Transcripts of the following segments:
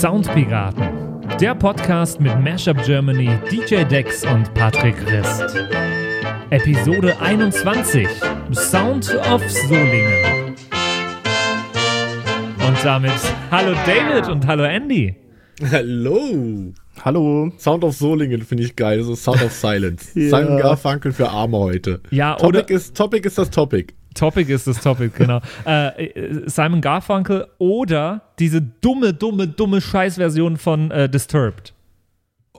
Soundpiraten, der Podcast mit Mashup Germany, DJ Dex und Patrick Rist. Episode 21: Sound of Solingen. Und damit hallo David und hallo Andy. Hallo. Hallo. Sound of Solingen finde ich geil. So Sound of Silence. ja. Simon Garfunkel für Arme heute. Ja, Topic oder ist, Topic ist das Topic. Topic ist das Topic, genau. äh, äh, Simon Garfunkel oder diese dumme, dumme, dumme Scheißversion von äh, Disturbed.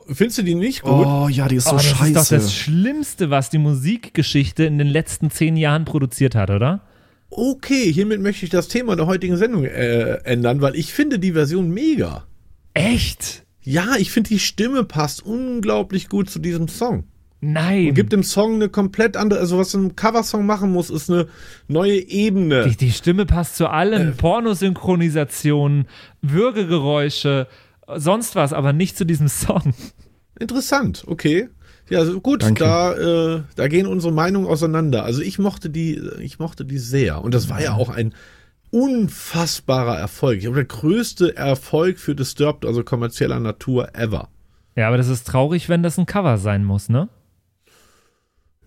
Findest du die nicht gut? Oh ja, die ist so oh, das scheiße. Das ist doch das Schlimmste, was die Musikgeschichte in den letzten zehn Jahren produziert hat, oder? Okay, hiermit möchte ich das Thema der heutigen Sendung äh, ändern, weil ich finde die Version mega. Echt? Ja, ich finde die Stimme passt unglaublich gut zu diesem Song. Nein. Und gibt dem Song eine komplett andere, also was ein Coversong machen muss, ist eine neue Ebene. Die, die Stimme passt zu allem. Äh. Pornosynchronisationen, Würgegeräusche, sonst was, aber nicht zu diesem Song. Interessant, okay. Ja, also gut, da, äh, da gehen unsere Meinungen auseinander. Also ich mochte die, ich mochte die sehr. Und das war ja auch ein unfassbarer Erfolg. Ich glaube, der größte Erfolg für Disturbed, also kommerzieller Natur ever. Ja, aber das ist traurig, wenn das ein Cover sein muss, ne?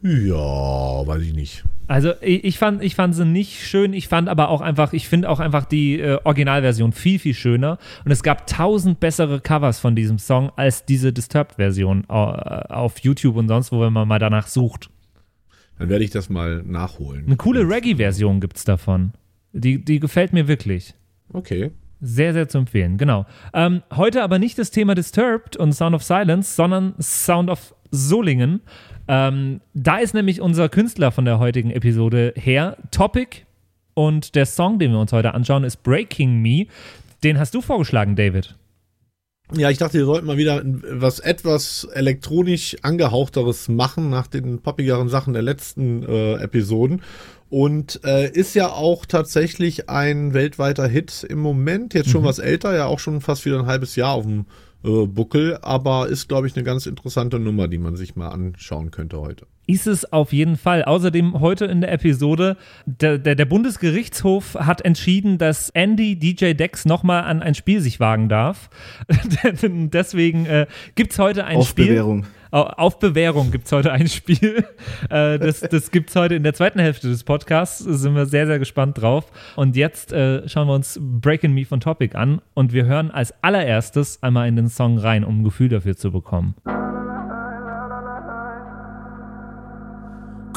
Ja, weiß ich nicht. Also ich fand, ich fand sie nicht schön. Ich fand aber auch einfach, ich finde auch einfach die äh, Originalversion viel, viel schöner. Und es gab tausend bessere Covers von diesem Song als diese Disturbed-Version äh, auf YouTube und sonst wo, wenn man mal danach sucht. Dann werde ich das mal nachholen. Eine coole Reggae-Version gibt es davon. Die, die gefällt mir wirklich. Okay. Sehr, sehr zu empfehlen, genau. Ähm, heute aber nicht das Thema Disturbed und Sound of Silence, sondern Sound of Solingen. Ähm, da ist nämlich unser Künstler von der heutigen Episode her, Topic. Und der Song, den wir uns heute anschauen, ist Breaking Me. Den hast du vorgeschlagen, David. Ja, ich dachte, wir sollten mal wieder was etwas elektronisch angehauchteres machen nach den poppigeren Sachen der letzten äh, Episoden. Und äh, ist ja auch tatsächlich ein weltweiter Hit im Moment. Jetzt schon mhm. was älter, ja auch schon fast wieder ein halbes Jahr auf dem äh, Buckel, aber ist, glaube ich, eine ganz interessante Nummer, die man sich mal anschauen könnte heute. Ist es auf jeden Fall. Außerdem heute in der Episode, der, der, der Bundesgerichtshof hat entschieden, dass Andy DJ Dex nochmal an ein Spiel sich wagen darf. Deswegen äh, gibt es heute ein Auf Spiel. Bewährung. Auf Bewährung gibt es heute ein Spiel. Äh, das das gibt es heute in der zweiten Hälfte des Podcasts. Da sind wir sehr, sehr gespannt drauf. Und jetzt äh, schauen wir uns Breaking Me von Topic an und wir hören als allererstes einmal in den Song rein, um ein Gefühl dafür zu bekommen.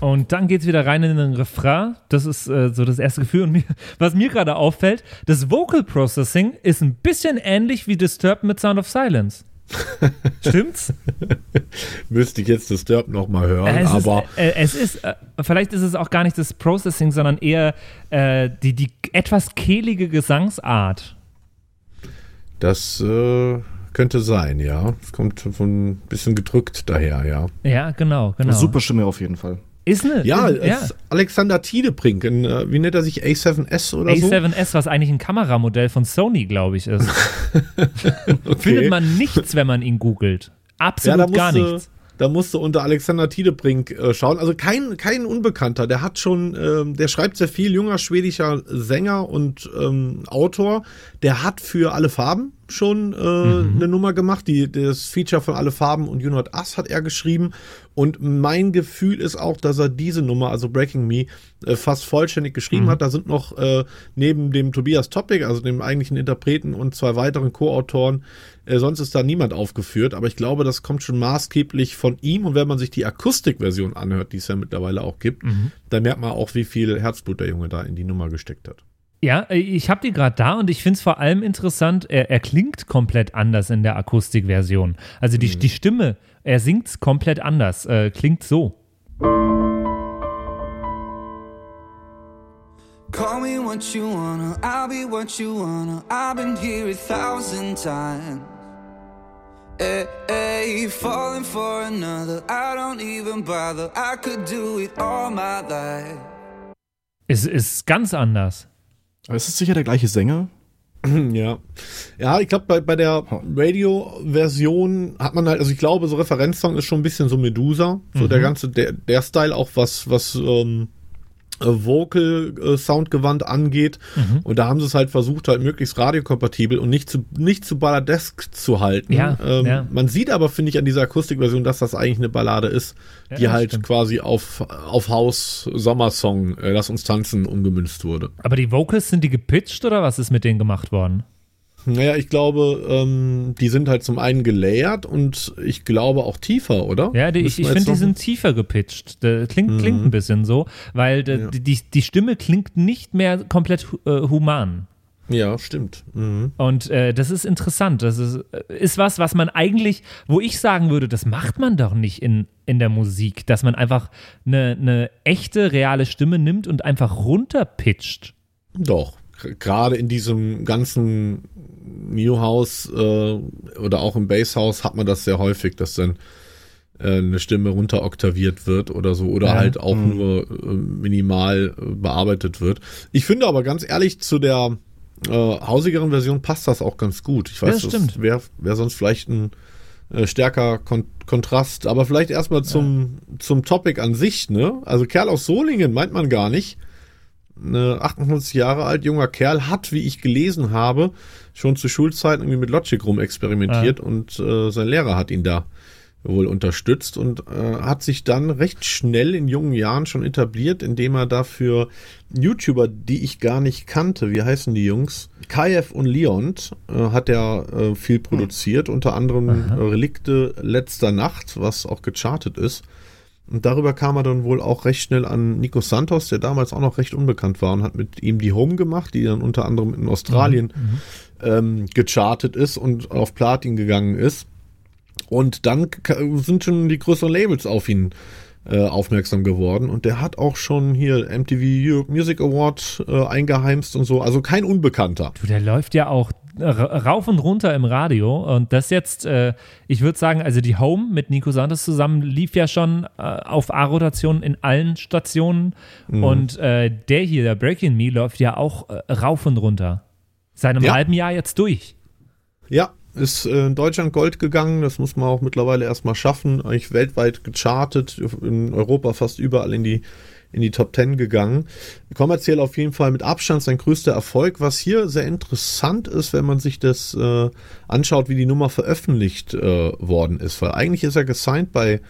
Und dann geht es wieder rein in den Refrain. Das ist äh, so das erste Gefühl. Und mir, was mir gerade auffällt, das Vocal Processing ist ein bisschen ähnlich wie Disturbed mit Sound of Silence. Stimmt's? Müsste ich jetzt Disturbed nochmal hören, äh, es aber. Ist, äh, es ist, äh, vielleicht ist es auch gar nicht das Processing, sondern eher äh, die, die etwas kehlige Gesangsart. Das äh, könnte sein, ja. Es kommt von ein bisschen gedrückt daher, ja. Ja, genau, genau. Super Stimme auf jeden Fall. Ist eine. Ja, ist, ja. Alexander Tiedebrink, in, äh, wie nennt er sich? A7S oder A7S, so? A7S, was eigentlich ein Kameramodell von Sony, glaube ich, ist. okay. Findet man nichts, wenn man ihn googelt. Absolut ja, musste, gar nichts. Da musste unter Alexander Tiedebrink äh, schauen. Also kein, kein Unbekannter. Der hat schon, ähm, der schreibt sehr viel, junger schwedischer Sänger und ähm, Autor. Der hat für alle Farben schon äh, mhm. eine Nummer gemacht. Die, das Feature von Alle Farben und You Not Us hat er geschrieben. Und mein Gefühl ist auch, dass er diese Nummer, also Breaking Me, äh, fast vollständig geschrieben mhm. hat. Da sind noch äh, neben dem Tobias Topic, also dem eigentlichen Interpreten und zwei weiteren Co-Autoren, äh, sonst ist da niemand aufgeführt. Aber ich glaube, das kommt schon maßgeblich von ihm. Und wenn man sich die Akustikversion anhört, die es ja mittlerweile auch gibt, mhm. dann merkt man auch, wie viel Herzblut der Junge da in die Nummer gesteckt hat. Ja, äh, ich habe die gerade da und ich finde es vor allem interessant, er, er, klingt komplett anders in der Akustikversion. Also die, mhm. die Stimme, er singt komplett anders, äh, klingt so. Call me what you wanna, I'll be what you wanna. I've been here a thousand times. Hey, hey, falling for another, I don't even bother. I could do it all my life. Es ist ganz anders. Aber ist es sicher der gleiche Sänger? Ja. Ja, ich glaube, bei, bei der Radio-Version hat man halt, also ich glaube, so Referenzsong ist schon ein bisschen so Medusa. So der ganze, der, der Style auch was, was ähm, äh, Vocal-Soundgewand angeht. Mhm. Und da haben sie es halt versucht, halt möglichst radiokompatibel und nicht zu, nicht zu balladesk zu halten. Ja, ähm, ja. Man sieht aber, finde ich, an dieser Akustikversion, dass das eigentlich eine Ballade ist, Ja, die halt stimmt. quasi auf, auf Haus Sommersong, äh, Lass uns tanzen, umgemünzt wurde. Aber die Vocals, sind die gepitcht oder was ist mit denen gemacht worden? Naja, ich glaube, ähm, die sind halt zum einen gelayert und ich glaube auch tiefer, oder? Ja, die, ich, ich finde, die sind tiefer gepitcht. Das klingt, klingt ein bisschen so, weil de, Ja. die, die, die Stimme klingt nicht mehr komplett äh, human. Ja, stimmt. Mhm. Und äh, das ist interessant. Das ist, äh, ist was, was man eigentlich, wo ich sagen würde, das macht man doch nicht in, in der Musik, dass man einfach eine, eine echte, reale Stimme nimmt und einfach runterpitcht. Doch. Gerade in diesem ganzen Newhouse äh, oder auch im Basshouse hat man das sehr häufig, dass dann äh, eine Stimme runteroktaviert wird oder so oder Ja. halt auch nur äh, minimal äh, bearbeitet wird. Ich finde aber ganz ehrlich zu der hausigeren Version passt das auch ganz gut. Ich weiß, Ja, stimmt. wäre wär sonst vielleicht ein stärker Kon Kontrast, aber vielleicht erstmal zum, zum Topic an sich, ne? Also Kerl aus Solingen meint man gar nicht. Eine 58 Jahre alt junger Kerl hat, wie ich gelesen habe, schon zu Schulzeiten irgendwie mit Logic rumexperimentiert und äh, sein Lehrer hat ihn da wohl unterstützt und äh, hat sich dann recht schnell in jungen Jahren schon etabliert, indem er dafür YouTuber, die ich gar nicht kannte, wie heißen die Jungs? Kayev und Leont äh, hat er äh, viel produziert, unter anderem äh, Relikte letzter Nacht, was auch gechartet ist. Und darüber kam er dann wohl auch recht schnell an Nico Santos, der damals auch noch recht unbekannt war und hat mit ihm die Home gemacht, die dann unter anderem in Australien ähm, gechartet ist und auf Platin gegangen ist. Und dann sind schon die größeren Labels auf ihn äh, aufmerksam geworden und der hat auch schon hier MTV Europe Music Award äh, eingeheimst und so, also kein Unbekannter. Du, der läuft ja auch rauf und runter im Radio und das jetzt, äh, ich würde sagen, also die Home mit Nico Santos zusammen lief ja schon äh, auf A-Rotation in allen Stationen und äh, der hier, der Breaking Me, läuft ja auch äh, rauf und runter. Seit einem Ja. halben Jahr jetzt durch. Ja, ist äh, in Deutschland Gold gegangen, das muss man auch mittlerweile erstmal schaffen. Eigentlich weltweit gechartet, in Europa fast überall in die, in die Top 10 gegangen. Kommerziell auf jeden Fall mit Abstand sein größter Erfolg. Was hier sehr interessant ist, wenn man sich das äh, anschaut, wie die Nummer veröffentlicht äh, worden ist. Weil eigentlich ist er gesigned bei,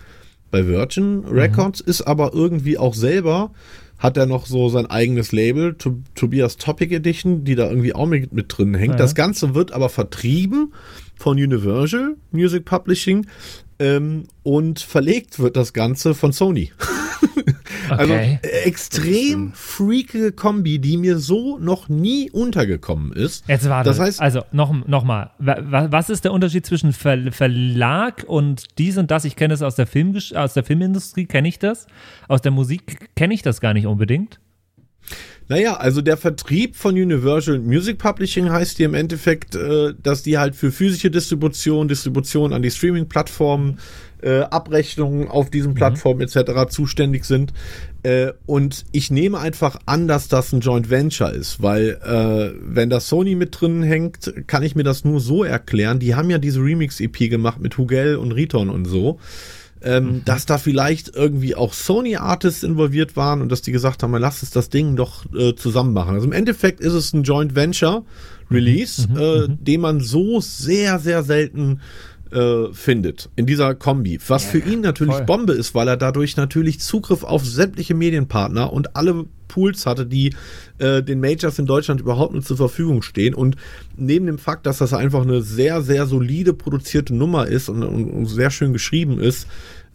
bei Virgin Records, ist aber irgendwie auch selber hat er noch so sein eigenes Label, To- Tobias Topic Edition, die da irgendwie auch mit, mit drin hängt. Ja. Das Ganze wird aber vertrieben von Universal Music Publishing ähm, und verlegt wird das Ganze von Sony. Also Okay. äh, extrem freakige Kombi, die mir so noch nie untergekommen ist. Jetzt warte. Das heißt, also noch, noch mal. Wa- wa- Was ist der Unterschied zwischen Ver Verlag und dies und das? Ich kenne es aus der Filmgesch aus der Filmindustrie, kenne ich das. Aus der Musik kenne ich das gar nicht unbedingt. Naja, also der Vertrieb von Universal Music Publishing heißt hier im Endeffekt, äh, dass die halt für physische Distribution, Distribution an die Streaming-Plattformen, äh, Abrechnungen auf diesen Plattformen etc. zuständig sind. Äh, und ich nehme einfach an, dass das ein Joint Venture ist, weil äh, wenn da Sony mit drin hängt, kann ich mir das nur so erklären. Die haben ja diese Remix-EP gemacht mit Hugel und Riton und so ähm, dass da vielleicht irgendwie auch Sony-Artists involviert waren und dass die gesagt haben, lass uns das Ding doch äh, zusammen machen. Also im Endeffekt ist es ein Joint Venture Release, äh, den man so sehr, sehr selten äh, findet in dieser Kombi. Was für ihn natürlich voll. Bombe ist, weil er dadurch natürlich Zugriff auf sämtliche Medienpartner und alle Pools hatte, die äh, den Majors in Deutschland überhaupt nur zur Verfügung stehen. Und neben dem Fakt, dass das einfach eine sehr, sehr solide produzierte Nummer ist und, und, und sehr schön geschrieben ist,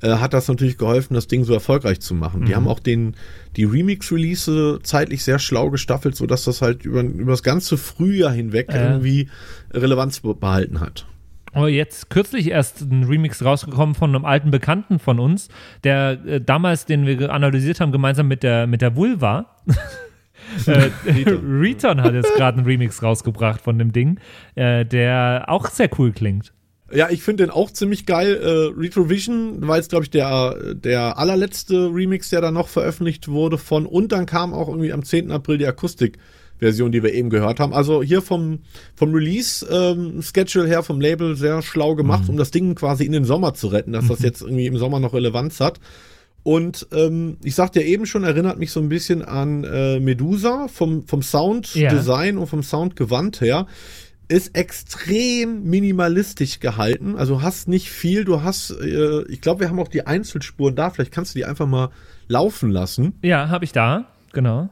äh, hat das natürlich geholfen, das Ding so erfolgreich zu machen. Die haben auch den, die Remix-Release zeitlich sehr schlau gestaffelt, sodass das halt über, über das ganze Frühjahr hinweg Ja. irgendwie Relevanz be- behalten hat. Aber jetzt kürzlich erst ein Remix rausgekommen von einem alten Bekannten von uns, der äh, damals, den wir analysiert haben, gemeinsam mit der, mit der Vulva. äh, Return hat jetzt gerade einen Remix rausgebracht von dem Ding, äh, der auch sehr cool klingt. Ja, ich finde den auch ziemlich geil. Äh, Retrovision war jetzt, glaube ich, der, der allerletzte Remix, der da noch veröffentlicht wurde von. Und dann kam auch irgendwie am 10. April die Akustik-Version, die wir eben gehört haben. Also hier vom, vom Release-Schedule ähm, her, vom Label sehr schlau gemacht, mhm. um das Ding quasi in den Sommer zu retten, dass mhm. das jetzt irgendwie im Sommer noch Relevanz hat. Und ähm, ich sagte ja eben schon, erinnert mich so ein bisschen an äh, Medusa vom, vom Sounddesign ja. und vom Soundgewand her ist extrem minimalistisch gehalten. Also hast nicht viel. Du hast, äh, ich glaube, wir haben auch die Einzelspuren da. Vielleicht kannst du die einfach mal laufen lassen. Ja, habe ich da. Genau.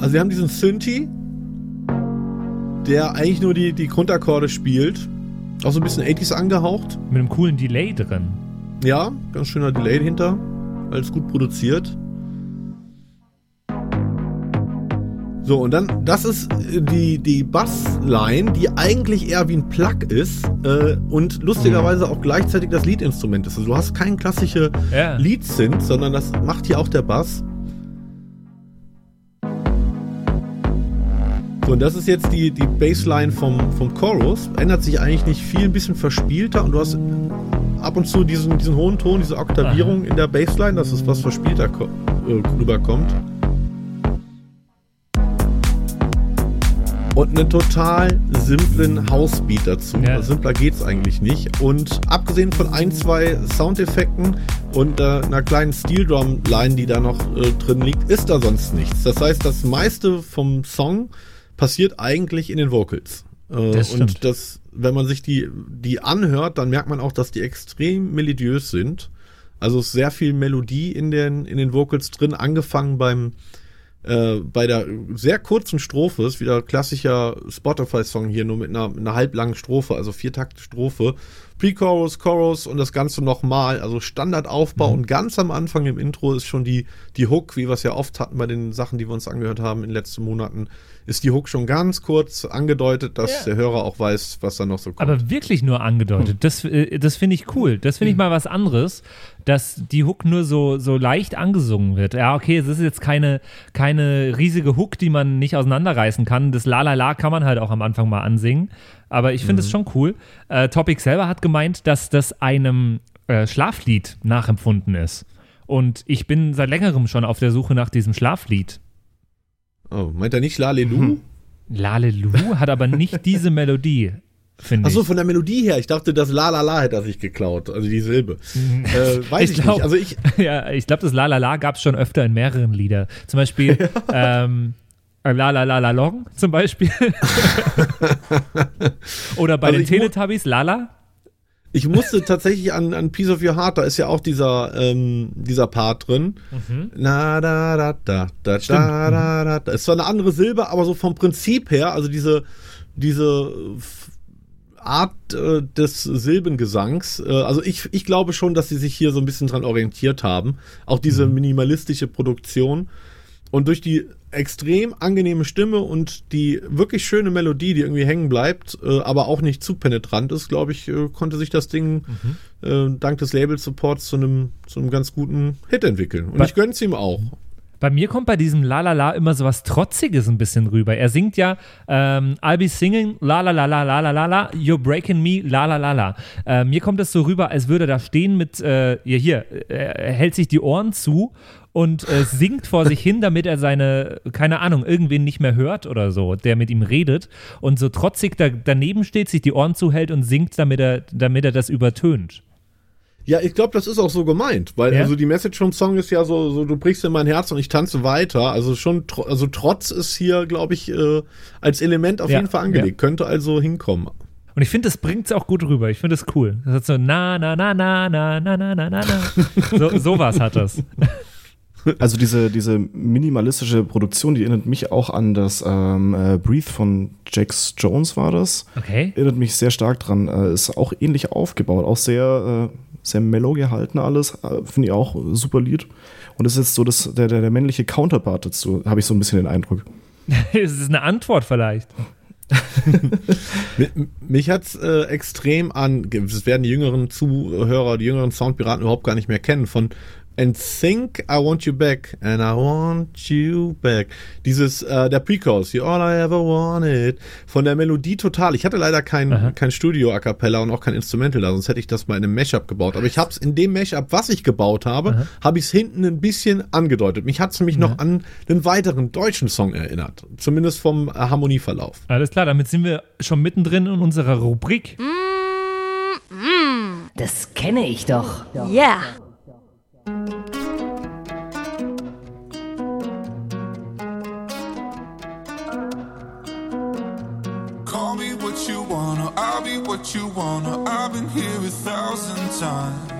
Also wir haben diesen Synthi, der eigentlich nur die, die Grundakkorde spielt. Auch so ein bisschen 80s angehaucht. Mit einem coolen Delay drin. Ja, ganz schöner Delay hinter. Alles gut produziert. So, und dann, das ist äh, die, die Bassline, die eigentlich eher wie ein Plug ist äh, und lustigerweise auch gleichzeitig das Lead-Instrument ist. Also du hast kein klassische ja. Lead-Synth, sondern das macht hier auch der Bass. Und das ist jetzt die, die Bassline vom, vom Chorus. Ändert sich eigentlich nicht viel, ein bisschen verspielter und du hast ab und zu diesen, diesen hohen Ton, diese Oktavierung in der Bassline, dass es was verspielter äh, rüberkommt. und einen total simplen Housebeat dazu. Ja. Simpler geht's eigentlich nicht. Und abgesehen von ein, zwei Soundeffekten und äh, einer kleinen Steel Drum Line, die da noch äh, drin liegt, ist da sonst nichts. Das heißt, das meiste vom Song passiert eigentlich in den Vocals. Äh, das und das, wenn man sich die, die anhört, dann merkt man auch, dass die extrem melodiös sind. Also ist sehr viel Melodie in den, in den Vocals drin, angefangen beim äh, bei der sehr kurzen Strophe, ist wieder klassischer Spotify-Song hier, nur mit einer, einer halblangen Strophe, also viertakte Strophe. Pre-Chorus, Chorus und das Ganze nochmal, also Standardaufbau mhm. und ganz am Anfang im Intro ist schon die, die Hook, wie wir es ja oft hatten bei den Sachen, die wir uns angehört haben in den letzten Monaten, ist die Hook schon ganz kurz angedeutet, dass ja. der Hörer auch weiß, was da noch so kommt. Aber wirklich nur angedeutet. Hm. Das, äh, das finde ich cool. Das finde ich hm. mal was anderes, dass die Hook nur so, so leicht angesungen wird. Ja, okay, es ist jetzt keine, keine riesige Hook, die man nicht auseinanderreißen kann. Das La La La kann man halt auch am Anfang mal ansingen. Aber ich finde es mhm. schon cool. Äh, Topic selber hat gemeint, dass das einem äh, Schlaflied nachempfunden ist. Und ich bin seit längerem schon auf der Suche nach diesem Schlaflied. Oh, meint er nicht Lalelu? Hm. Lalelu hat aber nicht diese Melodie finde ich. Achso, von der Melodie her. Ich dachte, das La La La hätte er sich geklaut, also die Silbe. Mhm. äh, weiß ich, glaub, nicht. Also ich, ja, ich glaube, das La La La gab es schon öfter in mehreren Liedern. Zum Beispiel ja. ähm, äh, La La La La Long zum Beispiel. Oder bei also den Teletubbies La La. Ich musste tatsächlich an, an Piece of Your Heart, da ist ja auch dieser, ähm, dieser Part drin. Mhm. Na, da, da, da, da, da, da, mhm. da, da. Ist zwar eine andere Silbe, aber so vom Prinzip her, also diese, diese Art äh, des Silbengesangs, äh, also ich, ich glaube schon, dass sie sich hier so ein bisschen dran orientiert haben. Auch diese mhm. minimalistische Produktion. Und durch die extrem angenehme Stimme und die wirklich schöne Melodie, die irgendwie hängen bleibt, äh, aber auch nicht zu penetrant ist, glaube ich, äh, konnte sich das Ding mhm. äh, dank des Label-Supports zu einem zu einem ganz guten Hit entwickeln. Und Bei ich gönne es ihm auch. Bei mir kommt bei diesem La La La immer so was Trotziges ein bisschen rüber. Er singt ja ähm, I'll be singing La La La La La La La You're breaking me La La La La. Äh, mir kommt das so rüber, als würde er da stehen mit äh, hier, hier er hält sich die Ohren zu und äh, singt vor sich hin, damit er seine, keine Ahnung, irgendwen nicht mehr hört oder so, der mit ihm redet und so trotzig da, daneben steht, sich die Ohren zuhält und singt, damit er, damit er das übertönt. Ja, ich glaube, das ist auch so gemeint, weil ja? also die Message vom Song ist ja so, so du brichst in mein Herz und ich tanze weiter. Also schon, also Trotz ist hier, glaube ich, äh, als Element auf ja, jeden Fall angelegt. Ja. Könnte also hinkommen. Und ich finde, das bringt es auch gut rüber. Ich finde es cool. Das hat so na na na na na na na na na. so sowas hat das. Also diese, diese minimalistische Produktion, die erinnert mich auch an das ähm, äh, Breathe von Jax Jones war das. Okay. Erinnert mich sehr stark dran. Äh, ist auch ähnlich aufgebaut, auch sehr, äh, sehr mellow gehalten alles. Äh, Finde ich auch super Lied. Und das ist jetzt so das, der, der, der männliche Counterpart dazu, habe ich so ein bisschen den Eindruck. es ist eine Antwort vielleicht. Mich hat es äh, extrem an, das werden die jüngeren Zuhörer, die jüngeren Soundpiraten überhaupt gar nicht mehr kennen, von And think I want you back. And I want you back. Dieses, äh, der Pre-Chorus, You all I ever wanted. Von der Melodie total. Ich hatte leider kein, kein Studio-A Cappella und auch kein Instrumental da, sonst hätte ich das mal in einem Mashup gebaut. Aber ich habe es in dem Mashup, was ich gebaut habe, habe ich es hinten ein bisschen angedeutet. Mich hat es nämlich noch an einen weiteren deutschen Song erinnert. Zumindest vom äh, Harmonieverlauf. Alles klar, damit sind wir schon mittendrin in unserer Rubrik. Das kenne ich doch. Yeah. Call me what you wanna, I'll be what you wanna. I've been here a thousand times.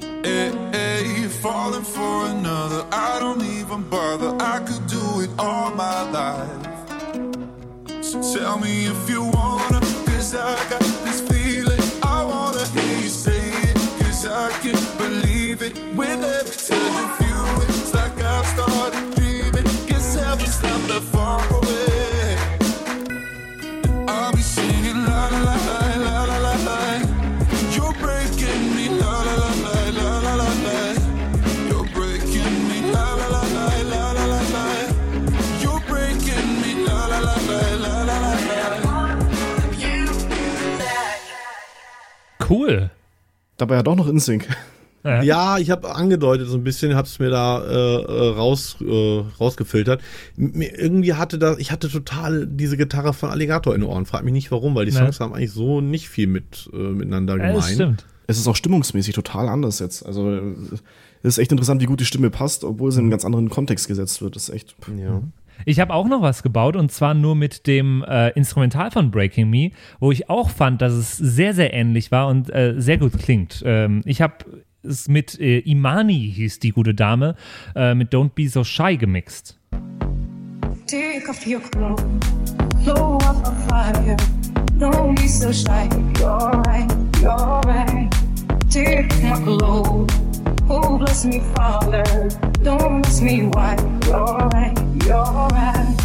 Eh, eh, hey, hey, falling for another, I don't even bother. I could do it all my life. So tell me if you wanna, cause I got this feeling. I wanna hear you say it, cause I it. With every of you, it's like I've started dreaming. Guess heaven's not that far away. I'll be singing la la la la la la la. You're breaking me la la la la la la la la. You're breaking me la la la la la la la la. You're breaking me la la la la la la la la. Cool. Dabei ja doch noch InSync. Ja, ich habe angedeutet so ein bisschen, habe es mir da äh, äh, raus äh, rausgefiltert. Mir, irgendwie hatte da, ich hatte total diese Gitarre von Alligator in den Ohren. Frag mich nicht warum, weil die Ja. Songs haben eigentlich so nicht viel mit äh, miteinander Ja, gemein. das stimmt. Es ist auch stimmungsmäßig total anders jetzt. Also es ist echt interessant, wie gut die Stimme passt, obwohl sie in einen ganz anderen Kontext gesetzt wird. Das ist echt. Ja. Ich habe auch noch was gebaut und zwar nur mit dem äh, Instrumental von Breaking Me, wo ich auch fand, dass es sehr, sehr ähnlich war und äh, sehr gut klingt. Ähm, ich habe es mit äh, Imani, hieß die gute Dame, äh, mit Don't Be So Shy gemixt. Take off your clothes, blow up a fire. Don't be so shy. You're right, you're right. Take my clothes, oh bless me, Father. Don't ask me why. You're right, you're right.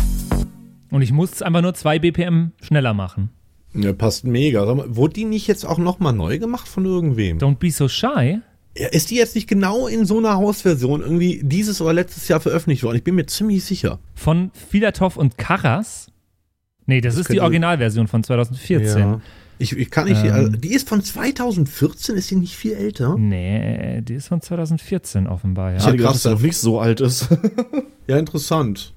Und ich muss es einfach nur zwei BPM schneller machen. ja, passt mega. Mal, wurde die nicht jetzt auch nochmal neu gemacht von irgendwem? Don't Be So Shy? Ist die jetzt nicht genau in so einer Hausversion irgendwie dieses oder letztes Jahr veröffentlicht worden? Ich bin mir ziemlich sicher. Von Filatov und Karas? Nee, das, ist die Originalversion von 2014. Ja. Ich, ich kann nicht, Ähm. also, die ist von 2014, ist die nicht viel älter? Nee, die ist von 2014 offenbar, Ich ja. hätte gedacht, krass, dass sie noch nicht so alt ist. Ja, interessant.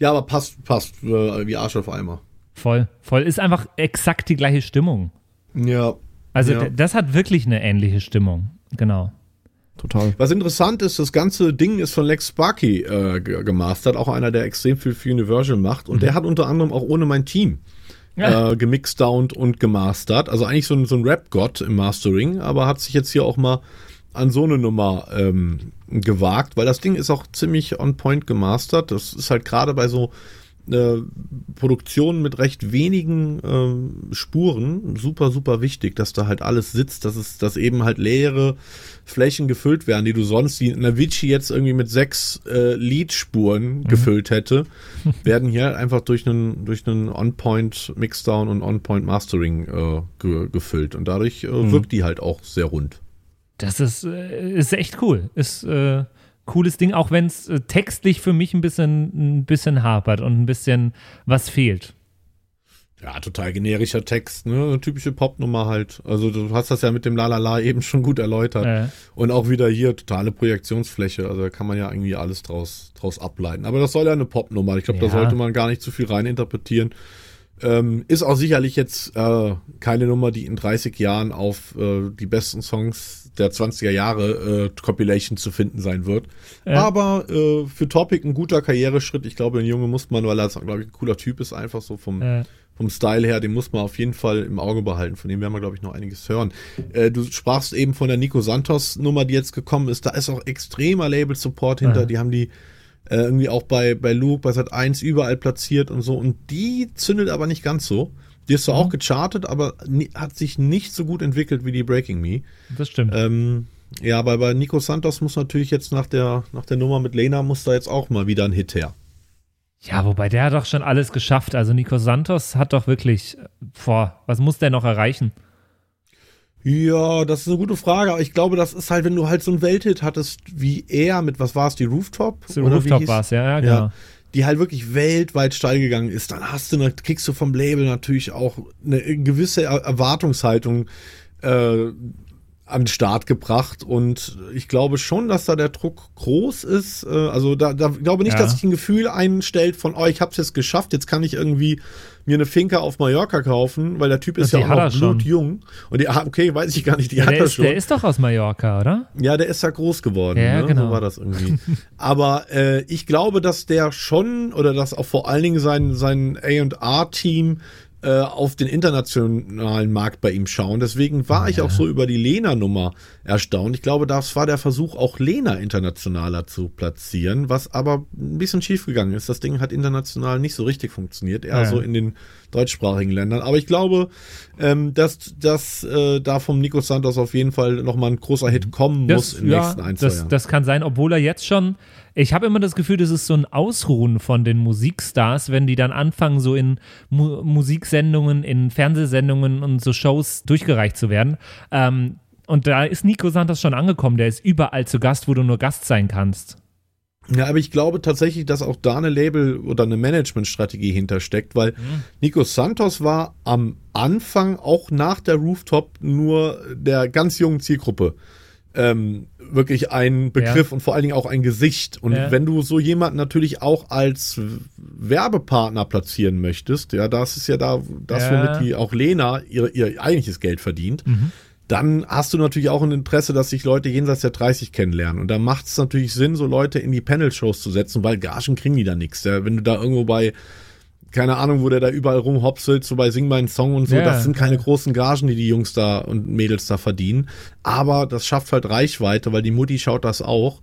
Ja, aber passt, passt äh, wie Arsch auf Eimer. Voll, voll. Ist einfach exakt die gleiche Stimmung. Ja. Also Ja. das hat wirklich eine ähnliche Stimmung. Genau. Total. Was interessant ist, das ganze Ding ist von Lex Sparky äh, ge- gemastert, auch einer, der extrem viel für Universal macht. Und der hat unter anderem auch ohne mein Team Ja. äh, gemixed, downed und gemastert. Also eigentlich so ein, so ein Rap-Gott im Mastering, aber hat sich jetzt hier auch mal an so eine Nummer ähm, gewagt, weil das Ding ist auch ziemlich on point gemastert. Das ist halt gerade bei so äh, Produktionen mit recht wenigen ähm, Spuren super, super wichtig, dass da halt alles sitzt, dass es, dass eben halt leere Flächen gefüllt werden, die du sonst, die Navici jetzt irgendwie mit sechs äh, Lead-Spuren gefüllt hätte, werden hier halt einfach durch einen, durch einen On-Point Mixdown und On-Point Mastering äh, ge gefüllt. Und dadurch äh, wirkt die halt auch sehr rund. Das ist, äh, ist echt cool. Ist äh, cooles Ding, auch wenn es äh, textlich für mich ein bisschen, ein bisschen hapert und ein bisschen was fehlt. Ja, total generischer Text, ne? Eine typische Popnummer halt. Also du hast das ja mit dem Lalala eben schon gut erläutert. Äh. Und auch wieder hier totale Projektionsfläche. Also da kann man ja irgendwie alles draus, draus ableiten. Aber das soll ja eine Popnummer. Ich glaube, da Ja. sollte man gar nicht zu viel reininterpretieren. Ähm, ist auch sicherlich jetzt äh, keine Nummer, die in 30 Jahren auf äh, die besten Songs der 20er Jahre äh, Compilation zu finden sein wird. Aber äh, für Topic ein guter Karriereschritt. Ich glaube, den Junge muss man, weil er, glaube ich, ein cooler Typ ist, einfach so vom, Äh. vom Style her, den muss man auf jeden Fall im Auge behalten. Von dem werden wir, glaube ich, noch einiges hören. Äh, du sprachst eben von der Nico Santos Nummer, die jetzt gekommen ist. Da ist auch extremer Label-Support hinter. Die haben die äh, irgendwie auch bei, bei Luke, bei Sat 1 überall platziert und so. Und die zündet aber nicht ganz so. Die ist zwar auch gechartet, aber ni- hat sich nicht so gut entwickelt wie die Breaking Me. Das stimmt. Ähm, ja, aber bei Nico Santos muss natürlich jetzt nach der, nach der Nummer mit Lena muss da jetzt auch mal wieder ein Hit her. Ja, wobei der hat doch schon alles geschafft. Also Nico Santos hat doch wirklich, boah, was muss der noch erreichen? Ja, das ist eine gute Frage, aber ich glaube, das ist halt, wenn du halt so einen Welthit hattest wie er mit, was war es, die Rooftop? Wie Rooftop war es, ja, ja, genau. Ja, die halt wirklich weltweit steil gegangen ist, dann hast du, kriegst du vom Label natürlich auch eine gewisse Er- Erwartungshaltung äh, an den Start gebracht und ich glaube schon, dass da der Druck groß ist. Äh, also da, da glaube nicht, Ja. dass sich ein Gefühl einstellt von, oh, ich hab's jetzt geschafft, jetzt kann ich irgendwie mir eine Finca auf Mallorca kaufen, weil der Typ ist ja auch noch blutjung. Und die, ah, okay, weiß ich gar nicht, die Ja, hat der, ist, schon. der ist doch aus Mallorca, oder? Ja, der ist ja groß geworden. Ja, ne? genau. So war das irgendwie. Aber äh, ich glaube, dass der schon oder dass auch vor allen Dingen sein, sein A&R-Team äh, auf den internationalen Markt bei ihm schauen. Deswegen war ich auch so über die Lena-Nummer erstaunt. Ich glaube, das war der Versuch, auch Lena internationaler zu platzieren, was aber ein bisschen schief gegangen ist. Das Ding hat international nicht so richtig funktioniert, eher Ja. so in den deutschsprachigen Ländern. Aber ich glaube, ähm, dass, dass äh, da vom Nico Santos auf jeden Fall nochmal ein großer Hit kommen muss in den ja, nächsten ein, zwei das, Jahren. das kann sein, obwohl er jetzt schon. Ich habe immer das Gefühl, das ist so ein Ausruhen von den Musikstars, wenn die dann anfangen, so in Mu Musiksendungen, in Fernsehsendungen und so Shows durchgereicht zu werden. Ähm, und da ist Nico Santos schon angekommen. Der ist überall zu Gast, wo du nur Gast sein kannst. Ja, aber ich glaube tatsächlich, dass auch da eine Label- oder eine Managementstrategie hintersteckt, weil Mhm. Nico Santos war am Anfang auch nach der Rooftop nur der ganz jungen Zielgruppe ähm, wirklich ein Begriff und vor allen Dingen auch ein Gesicht. Und Ja. wenn du so jemanden natürlich auch als Werbepartner platzieren möchtest, ja, das ist ja da das, Ja. womit die auch Lena ihr, ihr eigentliches Geld verdient. Dann hast du natürlich auch ein Interesse, dass sich Leute jenseits der 30 kennenlernen. Und da macht es natürlich Sinn, so Leute in die Panel-Shows zu setzen, weil Gagen kriegen die da nichts. Ja, wenn du da irgendwo bei, keine Ahnung, wo der da überall rumhopselt, so bei Sing meinen Song und so, Ja, das sind keine großen Gagen, die die Jungs da und Mädels da verdienen. Aber das schafft halt Reichweite, weil die Mutti schaut das auch.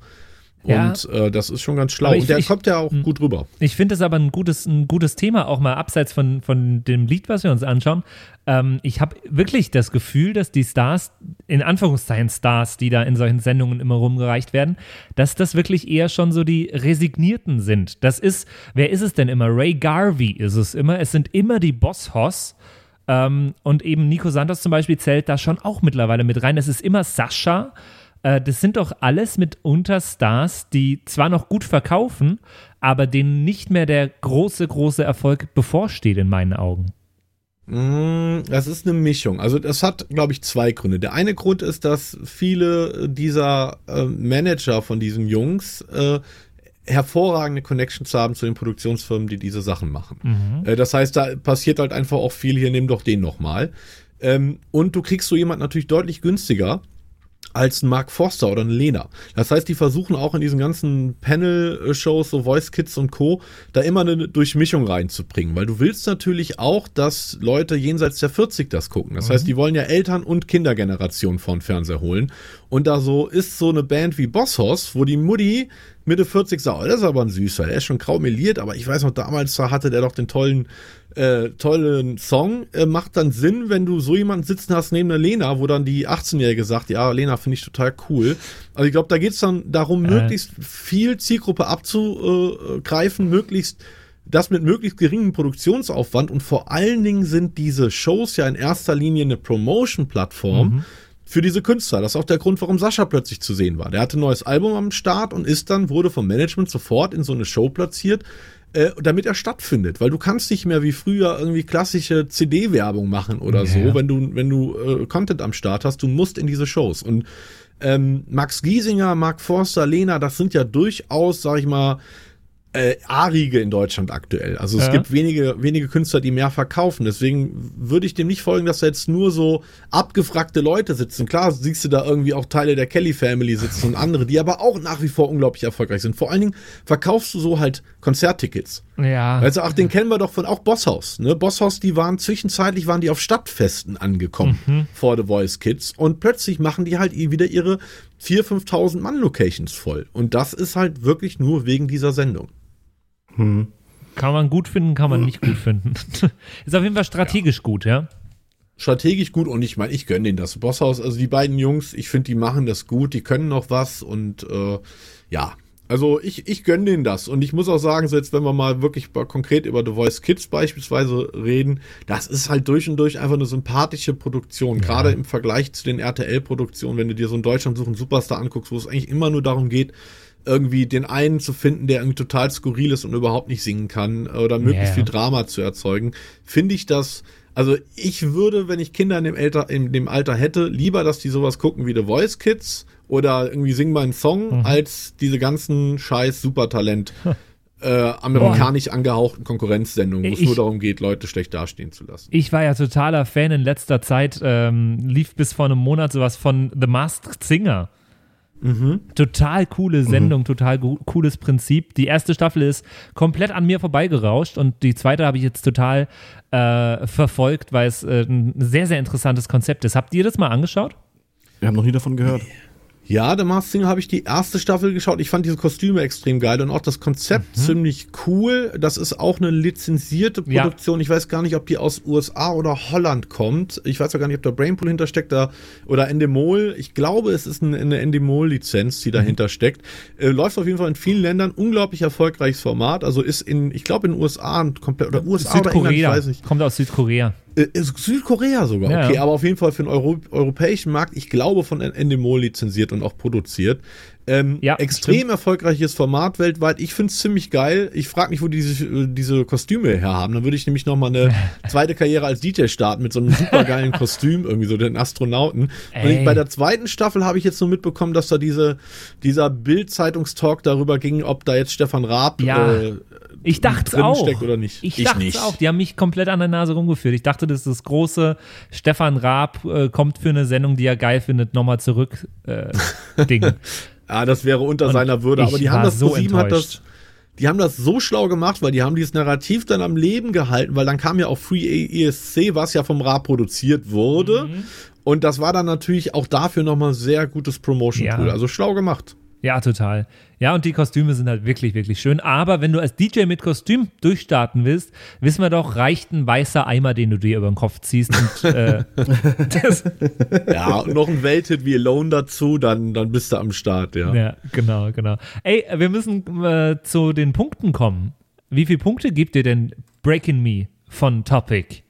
Ja. Und äh, das ist schon ganz schlau. Ich- und der ich- kommt ja auch gut rüber. Ich finde es aber ein gutes, ein gutes Thema, auch mal abseits von, von dem Lied, was wir uns anschauen. Ähm, ich habe wirklich das Gefühl, dass die Stars, in Anführungszeichen Stars, die da in solchen Sendungen immer rumgereicht werden, dass das wirklich eher schon so die Resignierten sind. Das ist, wer ist es denn immer? Ray Garvey ist es immer. Es sind immer die Boss-Hoss. Ähm, und eben Nico Santos zum Beispiel zählt da schon auch mittlerweile mit rein. Es ist immer Sascha. Äh, das sind doch alles mitunter Stars, die zwar noch gut verkaufen, aber denen nicht mehr der große, große Erfolg bevorsteht in meinen Augen. Mm, Das ist eine Mischung. Also das hat, glaube ich, zwei Gründe. Der eine Grund ist, dass viele dieser äh, Manager von diesen Jungs äh, hervorragende Connections haben zu den Produktionsfirmen, die diese Sachen machen. Äh, das heißt, da passiert halt einfach auch viel. Hier, nimm doch den nochmal. Ähm, und du kriegst so jemanden natürlich deutlich günstiger als ein Mark Forster oder ein Lena. Das heißt, die versuchen auch in diesen ganzen Panel-Shows, so Voice Kids und Co., da immer eine Durchmischung reinzubringen, weil du willst natürlich auch, dass Leute jenseits der 40 das gucken. Das heißt, die wollen ja Eltern- und Kindergenerationen vor den Fernseher holen. Und da so ist so eine Band wie Boss Hoss, wo die Mutti Mitte 40 sagt, oh, das ist aber ein süßer, der ist schon grau meliert, aber ich weiß noch, damals da hatte der doch den tollen äh, tollen Song, äh, macht dann Sinn, wenn du so jemanden sitzen hast neben der Lena, wo dann die 18-Jährige sagt, ja, Lena finde ich total cool. Also ich glaube, da geht's dann darum, möglichst viel Zielgruppe abzugreifen, möglichst das mit möglichst geringem Produktionsaufwand und vor allen Dingen sind diese Shows ja in erster Linie eine Promotion-Plattform für diese Künstler. Das ist auch der Grund, warum Sascha plötzlich zu sehen war. Der hatte ein neues Album am Start und ist dann, wurde vom Management sofort in so eine Show platziert, äh, damit er stattfindet. Weil du kannst nicht mehr wie früher irgendwie klassische CD-Werbung machen oder so, wenn du, wenn du äh, Content am Start hast. Du musst in diese Shows. Und ähm, Max Giesinger, Mark Forster, Lena, das sind ja durchaus, sag ich mal, äh, A-Riege in Deutschland aktuell. Also es Ja. gibt wenige, wenige Künstler, die mehr verkaufen. Deswegen würde ich dem nicht folgen, dass da jetzt nur so abgefragte Leute sitzen. Klar, siehst du da irgendwie auch Teile der Kelly Family sitzen und andere, die aber auch nach wie vor unglaublich erfolgreich sind. Vor allen Dingen verkaufst du so halt Konzerttickets. Ja. Also ach, den kennen wir doch von auch Bosshaus. Ne? Bosshaus, die waren zwischenzeitlich waren die auf Stadtfesten angekommen vor The Voice Kids und plötzlich machen die halt wieder ihre 4.000, 5.000 Mann Locations voll. Und das ist halt wirklich nur wegen dieser Sendung. Kann man gut finden, kann man nicht gut finden. Ist auf jeden Fall strategisch gut, ja. strategisch gut und ich meine, ich gönne denen das Bosshaus. Also die beiden Jungs, ich finde, die machen das gut, die können noch was und äh, ja, Also ich, ich gönne denen das. Und ich muss auch sagen, so jetzt, wenn wir mal wirklich konkret über The Voice Kids beispielsweise reden, das ist halt durch und durch einfach eine sympathische Produktion. Gerade im Vergleich zu den RTL-Produktionen, wenn du dir so einen Deutschland suchen Superstar anguckst, wo es eigentlich immer nur darum geht, irgendwie den einen zu finden, der irgendwie total skurril ist und überhaupt nicht singen kann oder möglichst Ja. viel Drama zu erzeugen, finde ich das. Also ich würde, wenn ich Kinder in dem, Alter, in dem Alter hätte, lieber, dass die sowas gucken wie The Voice Kids oder irgendwie Sing mal einen Song, Mhm. als diese ganzen scheiß Supertalent äh, amerikanisch angehauchten Konkurrenzsendungen, wo es nur darum geht, Leute schlecht dastehen zu lassen. Ich war ja totaler Fan in letzter Zeit, ähm, lief bis vor einem Monat sowas von The Masked Singer. Total coole Sendung, total gu- cooles Prinzip. Die erste Staffel ist komplett an mir vorbeigerauscht und die zweite habe ich jetzt total äh, verfolgt, weil es äh, ein sehr, sehr interessantes Konzept ist. Habt ihr das mal angeschaut? Wir haben noch nie davon gehört. Ja, The Masked Singer habe ich die erste Staffel geschaut. Ich fand diese Kostüme extrem geil und auch das Konzept ziemlich cool. Das ist auch eine lizenzierte Ja. Produktion. Ich weiß gar nicht, ob die aus USA oder Holland kommt. Ich weiß auch gar nicht, ob da Brainpool hintersteckt da, oder Endemol. Ich glaube, es ist eine, eine Endemol-Lizenz, die dahinter steckt. Äh, läuft auf jeden Fall in vielen Ländern. Unglaublich erfolgreiches Format. Also ist in, ich glaube, in den USA ein komplett, oder USA oder England, ich Südkorea. weiß nicht. Kommt aus Südkorea. Äh, Südkorea sogar, Ja, okay, ja. aber auf jeden Fall für den Euro europäischen Markt, ich glaube, von Endemol lizenziert und auch produziert. Ähm, Ja, extrem stimmt. erfolgreiches Format weltweit. Ich finde es ziemlich geil. Ich frage mich, wo die diese, äh, diese Kostüme her haben. Dann würde ich nämlich noch mal eine zweite Karriere als DJ starten mit so einem super geilen Kostüm, irgendwie so den Astronauten. Und ich, bei der zweiten Staffel habe ich jetzt nur mitbekommen, dass da diese, dieser Bild-Zeitungstalk darüber ging, ob da jetzt Stefan Raab Ja. äh, Ich dachte es drin auch. steckt oder nicht. Ich, Ich dachte auch. Die haben mich komplett an der Nase rumgeführt. Ich dachte, das ist das große Stefan Raab äh, kommt für eine Sendung, die er geil findet, nochmal zurück äh, Ding. Ja, das wäre unter Und seiner Würde. Aber die haben das so hat das, die haben das so schlau gemacht, weil die haben dieses Narrativ dann am Leben gehalten, weil dann kam ja auch Free ESC, was ja vom Raab produziert wurde. Mhm. Und das war dann natürlich auch dafür nochmal sehr gutes Promotion-Tool. Ja. Also schlau gemacht. Ja, total. Ja, und die Kostüme sind halt wirklich, wirklich schön. Aber wenn du als DJ mit Kostüm durchstarten willst, wissen wir doch, reicht ein weißer Eimer, den du dir über den Kopf ziehst. Und, äh, Ja, und noch ein Welthit wie Alone dazu, dann, dann bist du am Start, ja. ja, genau, genau. Ey, wir müssen äh, zu den Punkten kommen. Wie viele Punkte gibt dir denn Breaking Me von Topic?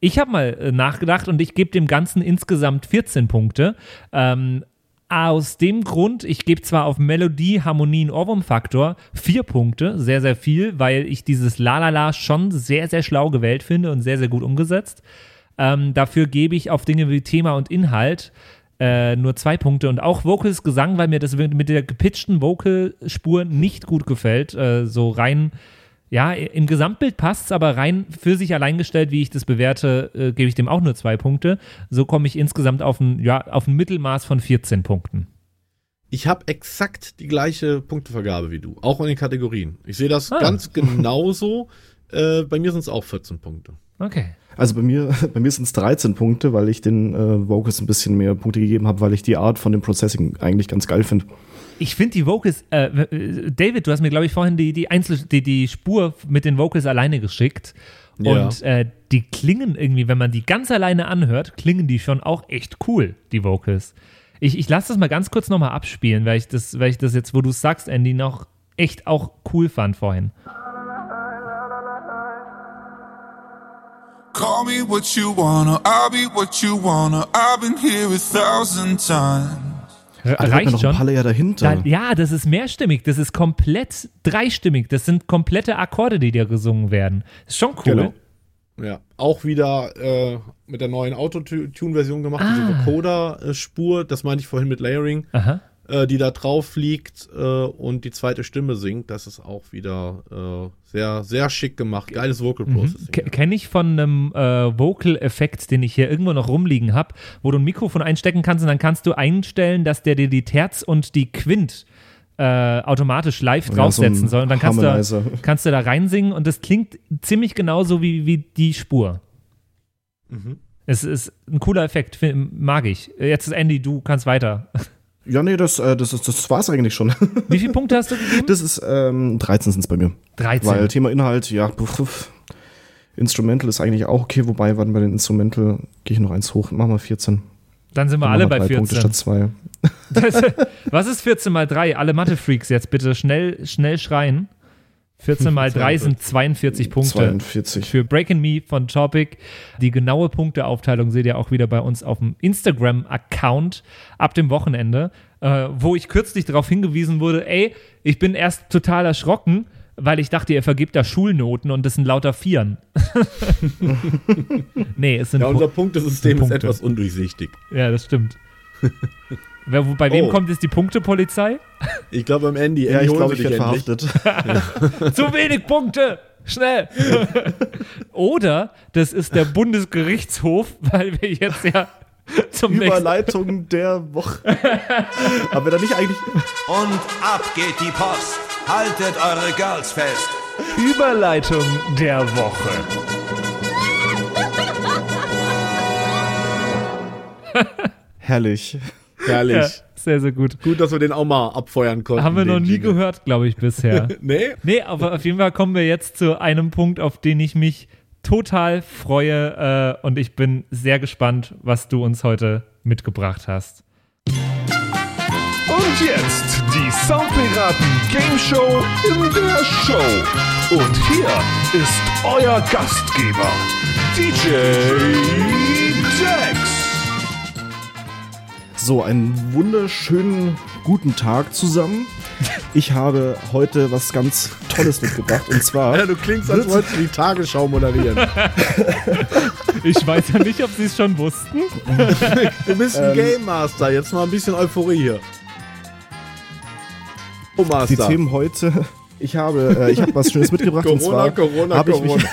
Ich habe mal äh, nachgedacht und ich gebe dem Ganzen insgesamt 14 Punkte. Ähm, aus dem Grund, ich gebe zwar auf Melodie, Harmonie und Ohrwurmfaktor vier Punkte, sehr, sehr viel, weil ich dieses Lalala schon sehr, sehr schlau gewählt finde und sehr, sehr gut umgesetzt. Ähm, dafür gebe ich auf Dinge wie Thema und Inhalt äh, nur zwei Punkte und auch Vocals Gesang, weil mir das mit der gepitchten Vocalspur nicht gut gefällt. Äh, so rein, ja, im Gesamtbild passt es, aber rein für sich allein gestellt, wie ich das bewerte, äh, gebe ich dem auch nur zwei Punkte. So komme ich insgesamt auf ein, ja, auf ein Mittelmaß von 14 Punkten. Ich habe exakt die gleiche Punktevergabe wie du, auch in den Kategorien. Ich sehe das Ah. ganz genauso. Äh, bei mir sind es auch 14 Punkte. Okay. Also bei mir, bei mir sind es 13 Punkte, weil ich den äh, Vocals ein bisschen mehr Punkte gegeben habe, weil ich die Art von dem Processing eigentlich ganz geil finde. Ich finde die Vocals, äh, äh, David, du hast mir, glaube ich, vorhin die, die, Einzel die, die Spur mit den Vocals alleine geschickt. Ja. Und äh, die klingen irgendwie, wenn man die ganz alleine anhört, klingen die schon auch echt cool, die Vocals. Ich, ich lasse das mal ganz kurz nochmal abspielen, weil ich, das, weil ich das jetzt, wo du es sagst, Andy, noch echt auch cool fand vorhin. Call me what you wanna, I'll be what you wanna. I've been here a thousand times. Re- Ah, da reicht noch ein schon. paar Layer dahinter. Da, ja, das ist mehrstimmig, das ist komplett dreistimmig, das sind komplette Akkorde, die da gesungen werden. Ist schon cool. Genau. Ja, auch wieder äh, mit der neuen Autotune-Version gemacht, Ah. diese Vocoder-Spur, das meinte ich vorhin mit Layering, Aha. Äh, die da drauf liegt äh, und die zweite Stimme singt. Das ist auch wieder äh, sehr, sehr schick gemacht. Geiles Vocal Processing. Ke- Kenne ich von einem äh, Vocal-Effekt, den ich hier irgendwo noch rumliegen habe, wo du ein Mikrofon einstecken kannst und dann kannst du einstellen, dass der dir die Terz und die Quint äh, automatisch live Ja, draufsetzen so soll. Und dann kannst du, kannst du da reinsingen und das klingt ziemlich genauso wie, wie die Spur. Mhm. Es ist ein cooler Effekt, mag ich. Jetzt ist Andy, du kannst weiter. Ja, nee, das, äh, das, ist- das war's eigentlich schon. Wie viele Punkte hast du gegeben? Das ist ähm, 13 sind es bei mir. 13. Weil Thema Inhalt, ja, puff, puff. Instrumental ist eigentlich auch okay, wobei, wann bei den Instrumental gehe ich noch eins hoch, machen wir 14. Dann sind wir Dann alle bei drei Punkte 14. statt zwei. Das, was ist 14 mal 3? Alle Mathe-Freaks jetzt bitte schnell, schnell schreien. 14 mal 3 sind 42 Punkte. 42. Für Breaking Me von Topic. Die genaue Punkteaufteilung seht ihr auch wieder bei uns auf dem Instagram-Account ab dem Wochenende, äh, wo ich kürzlich darauf hingewiesen wurde, ey, ich bin erst total erschrocken, weil ich dachte, ihr vergibt da Schulnoten und das sind lauter Vieren. nee, es sind Ja, unser Pu- Punktesystem ist Punkte. etwas undurchsichtig. Ja, das stimmt. Wer, wo- bei wem Oh. kommt jetzt die Punktepolizei? Ich glaube am Andy. Ja, ich glaube, ich werde verhaftet. Zu wenig Punkte! Schnell! Oder das ist der Bundesgerichtshof, weil wir jetzt ja zum nächsten. Überleitung der Woche. Aber da nicht eigentlich. Und ab geht die Post. Haltet eure Girls fest. Überleitung der Woche. Herrlich. Herrlich. Ja, sehr, sehr gut. Gut, dass wir den auch mal abfeuern konnten. Haben wir noch nie Jingle. gehört, glaube ich, bisher. Nee? Nee, aber auf jeden Fall kommen wir jetzt zu einem Punkt, auf den ich mich total freue äh, und ich bin sehr gespannt, was du uns heute mitgebracht hast. Und jetzt die Soundpiraten Game Show in der Show. Und hier ist euer Gastgeber, DJ Dex. So, einen wunderschönen guten Tag zusammen. Ich habe heute was ganz Tolles mitgebracht. Und zwar. Ja, du klingst, als wolltest du die Tagesschau moderieren. Ich weiß ja nicht, ob sie es schon wussten. Du bist ein Game Master. Jetzt mal ein bisschen Euphorie hier. Oh, die Master. Themen heute. Ich habe, äh, ich habe was Schönes mitgebracht. und Corona, zwar Corona, Corona.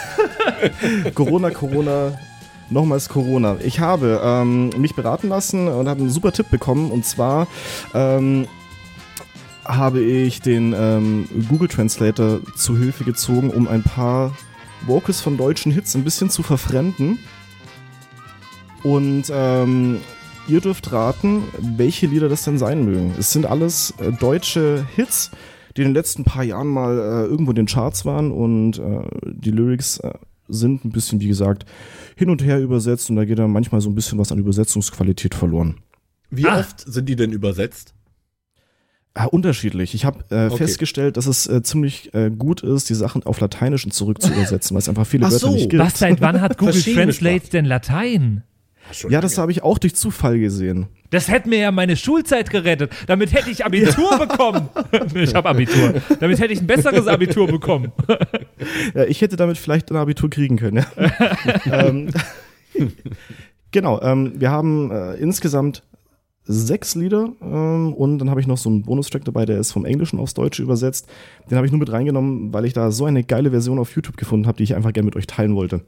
Corona, Corona, nochmals Corona. Ich habe ähm, mich beraten lassen und habe einen super Tipp bekommen. Und zwar ähm, habe ich den ähm, Google Translator zu Hilfe gezogen, um ein paar Vocals von deutschen Hits ein bisschen zu verfremden. Und ähm, ihr dürft raten, welche Lieder das denn sein mögen. Es sind alles äh, deutsche Hits, die in den letzten paar Jahren mal äh, irgendwo in den Charts waren und äh, die Lyrics äh, sind ein bisschen, wie gesagt, hin und her übersetzt und da geht dann manchmal so ein bisschen was an Übersetzungsqualität verloren. Wie Ah. oft sind die denn übersetzt? Ja, unterschiedlich. Ich habe äh, Okay. festgestellt, dass es äh, ziemlich äh, gut ist, die Sachen auf Lateinischen zurück zu übersetzen, weil es einfach viele Ach Wörter so. nicht gibt. Was, seit wann hat Google Translate denn Latein? Ja, das habe ich auch durch Zufall gesehen. Das hätte mir ja meine Schulzeit gerettet. Damit hätte ich Abitur bekommen. Ich habe Abitur. Damit hätte ich ein besseres Abitur bekommen. Ja, ich hätte damit vielleicht ein Abitur kriegen können. Ja. ähm, genau, ähm, wir haben äh, insgesamt sechs Lieder ähm, und dann habe ich noch so einen Bonustrack dabei, der ist vom Englischen aufs Deutsche übersetzt. Den habe ich nur mit reingenommen, weil ich da so eine geile Version auf YouTube gefunden habe, die ich einfach gerne mit euch teilen wollte.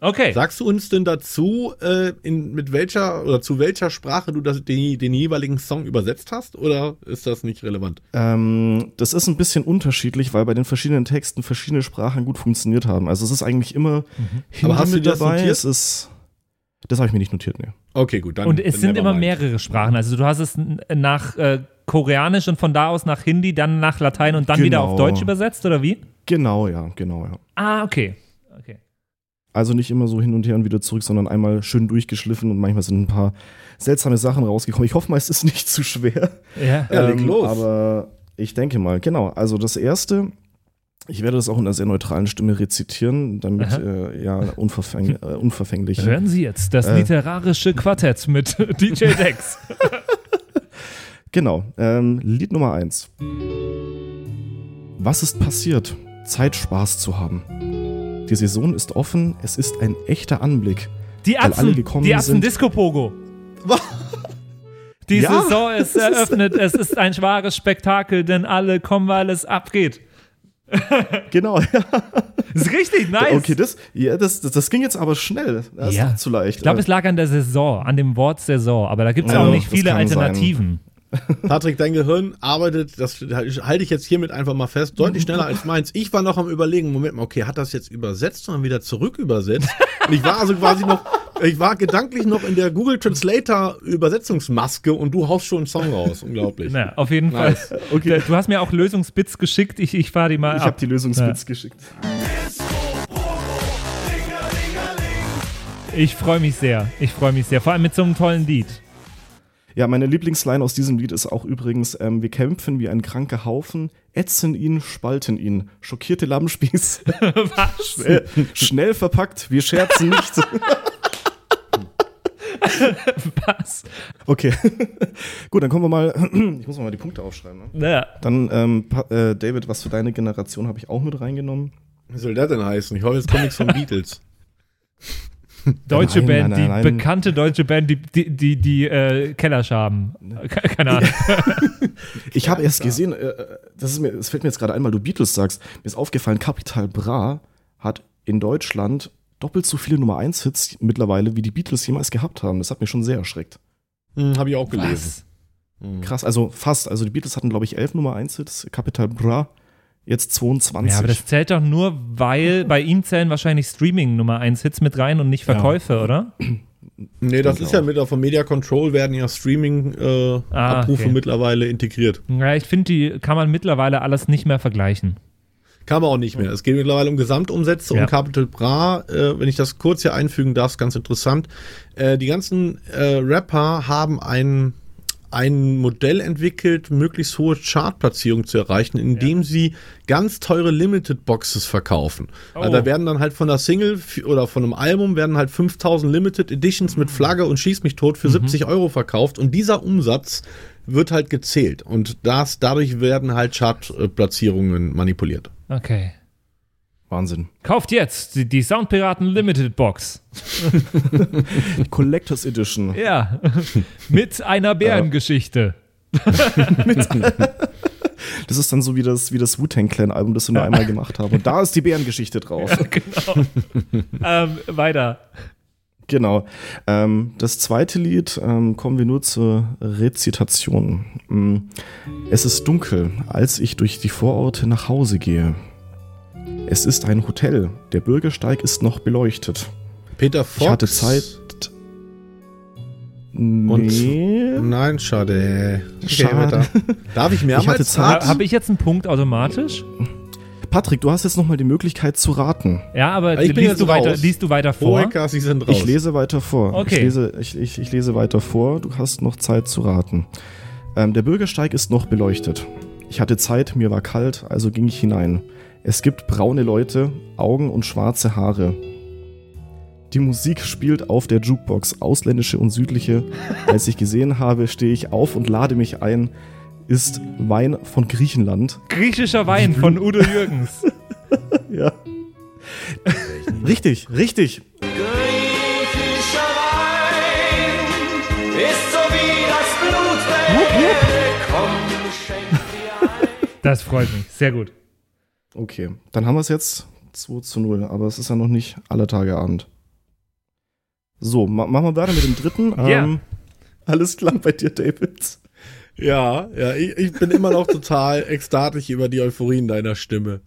Okay. Sagst du uns denn dazu, äh, in, mit welcher oder zu welcher Sprache du das, den, den jeweiligen Song übersetzt hast? Oder ist das nicht relevant? Ähm, das ist ein bisschen unterschiedlich, weil bei den verschiedenen Texten verschiedene Sprachen gut funktioniert haben. Also es ist eigentlich immer Hindi Aber hast du mit das dabei. notiert? Es ist, das habe ich mir nicht notiert, ne. Okay, gut. Dann, Und es dann sind immer mind. mehrere Sprachen. Also du hast es nach äh, Koreanisch und von da aus nach Hindi, dann nach Latein und dann wieder Genau. auf Deutsch übersetzt, oder wie? Genau, ja, genau, ja. Ah, okay. okay. Also nicht immer so hin und her und wieder zurück, sondern einmal schön durchgeschliffen und manchmal sind ein paar seltsame Sachen rausgekommen. Ich hoffe mal, es ist nicht zu schwer. Ja. Ja, leg los. Aber ich denke mal, genau. Also das erste, ich werde das auch in einer sehr neutralen Stimme rezitieren, damit äh, ja unverfäng, äh, unverfänglich. Hören Sie jetzt das Äh. literarische Quartett mit DJ Dex. Genau. Ähm, Lied Nummer eins. Was ist passiert? Zeit Spaß zu haben. Die Saison ist offen, es ist ein echter Anblick. Die Atzen, gekommen die Atzen sind. Disco Pogo. Die Ja. Saison ist eröffnet, es ist ein wahres Spektakel, denn alle kommen, weil es abgeht. Genau, ja. Ist richtig nice. Okay, das, ja, das, das, das ging jetzt aber schnell. Das Ja. ist zu leicht. Ich glaube, es lag an der Saison, an dem Wort Saison, aber da gibt es Ja, auch nicht das viele kann sein. Patrick, dein Gehirn arbeitet, das halte ich jetzt hiermit einfach mal fest, deutlich schneller als meins. Ich war noch am überlegen, Moment mal, okay, hat das jetzt übersetzt und dann wieder zurück übersetzt? Und ich war also quasi noch, ich war gedanklich noch in der Google Translator Übersetzungsmaske und du haust schon einen Song raus. Unglaublich. Na, auf jeden Nice. Fall. Okay. Du hast mir auch Lösungsbits geschickt, ich, ich fahre die mal ich ab. habe die Lösungsbits geschickt. Ich freue mich sehr. Ich freue mich sehr. Vor allem mit so einem tollen Lied. Ja, meine Lieblingsline aus diesem Lied ist auch übrigens, ähm, wir kämpfen wie ein kranker Haufen, ätzen ihn, spalten ihn. Schockierte Lammspieß. schnell, schnell verpackt, wir scherzen nicht. Was? Okay. Gut, dann kommen wir mal. Ich muss mal die Punkte aufschreiben. Ne? Naja. Dann, ähm, Pa- äh, David, was für deine Generation habe ich auch mit reingenommen? Wie soll das denn heißen? Ich hoffe, jetzt kommt nichts von Beatles. Deutsche Nein, Band, nein, die nein, nein. bekannte deutsche Band, die, die, die, die äh, Kellerschaben. Ke- Keine Ahnung. Ich habe erst gesehen, äh, das, ist mir, das fällt mir jetzt gerade ein, weil du Beatles sagst. Mir ist aufgefallen, Capital Bra hat in Deutschland doppelt so viele Nummer 1 Hits mittlerweile, wie die Beatles jemals gehabt haben. Das hat mich schon sehr erschreckt. Hm, Habe ich auch gelesen. Was? Hm. Krass, also fast. Also die Beatles hatten, glaube ich, elf Nummer 1 Hits, Capital Bra jetzt 22. Ja, aber das zählt doch nur, weil bei ihm zählen wahrscheinlich Streaming Nummer 1 Hits mit rein und nicht Verkäufe, oder? Nee, das ist ja mit von Media Control werden ja Streaming-Abrufe äh, Ah, Abrufe okay. mittlerweile integriert. Ja, ich finde, die kann man mittlerweile alles nicht mehr vergleichen. Kann man auch nicht mehr. Es geht mittlerweile um Gesamtumsätze Ja. und Capital Bra, äh, wenn ich das kurz hier einfügen darf, ist ganz interessant. Äh, die ganzen äh, Rapper haben ein, ein Modell entwickelt, möglichst hohe Chartplatzierung zu erreichen, indem sie ganz teure Limited Boxes verkaufen. Also Oh. da werden dann halt von der Single oder von einem Album werden halt 5000 Limited Editions mit Flagge und Schieß mich tot für 70 Euro verkauft und dieser Umsatz wird halt gezählt und das, dadurch werden halt Chartplatzierungen manipuliert. Okay. Wahnsinn. Kauft jetzt die, die Soundpiraten Limited Box. Collectors Edition. Ja. Mit einer Bärengeschichte. Das ist dann so wie das, wie das Wu-Tang Clan-Album, das wir nur einmal gemacht haben. Und da ist die Bärengeschichte drauf. genau. ähm, weiter. Genau. Ähm, das zweite Lied ähm, kommen wir nur zur Rezitation. Mm. Es ist dunkel, als ich durch die Vororte nach Hause gehe. Es ist ein Hotel. Der Bürgersteig ist noch beleuchtet. Peter Fox. Ich hatte Zeit. Nee. Nein, schade. Schade. weiter. Darf ich mehrmals? Ich hatte Zeit. Habe ich jetzt einen Punkt automatisch? Patrick, du hast jetzt nochmal die Möglichkeit zu raten. Ja, aber Ich liest du, weiter, liest du weiter vor? Hohecker, Sie sind raus. Ich lese weiter vor. Okay. Ich, lese, ich, ich, ich lese weiter vor. Du hast noch Zeit zu raten. Ähm, der Bürgersteig ist noch beleuchtet. Ich hatte Zeit, mir war kalt, also ging ich hinein. Es gibt braune Leute, Augen und schwarze Haare. Die Musik spielt auf der Jukebox, ausländische und südliche. Als ich gesehen habe, stehe ich auf und lade mich ein. Ist Wein von Griechenland. Griechischer Wein von Udo Jürgens. Ja. richtig, richtig. Griechischer Wein ist so wie das Blut. Komm, schenk dir ein. Das freut mich. Sehr gut. Okay, dann haben wir es jetzt 2 zu 0, aber es ist ja noch nicht aller Tage Abend. So, ma machen wir weiter mit dem dritten. Ja. Ähm, alles klar bei dir, David. Ja, ja, ich, ich bin immer noch total ekstatisch über die Euphorie in deiner Stimme.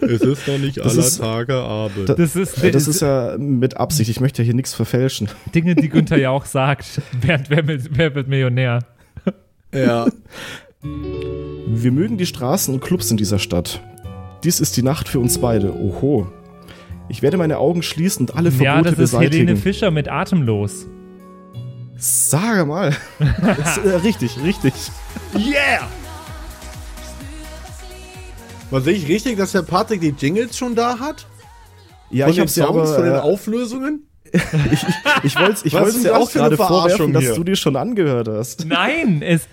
es ist noch nicht Das aller ist- Tage Abend. Das ist, Äh, Das ist ja mit Absicht, ich möchte ja hier nichts verfälschen. Dinge, die Günther ja auch sagt. Wer, wer, wird- wer wird Millionär? ja, Wir mögen die Straßen und Clubs in dieser Stadt. Dies ist die Nacht für uns beide. Oho. Ich werde meine Augen schließen und alle Verbote Ja, das ist beseitigen. Helene Fischer mit Atemlos. Sage mal. das, ist, äh, richtig, richtig. Yeah! was sehe ich richtig, dass der Patrick die Jingles schon da hat? Ja, von ich ja Sounds, aber, von den äh, Auflösungen? ich, ich wollte ich Was wollt's ist dir auch für eine gerade vorwerfen, dass du dir schon angehört hast. Nein, es.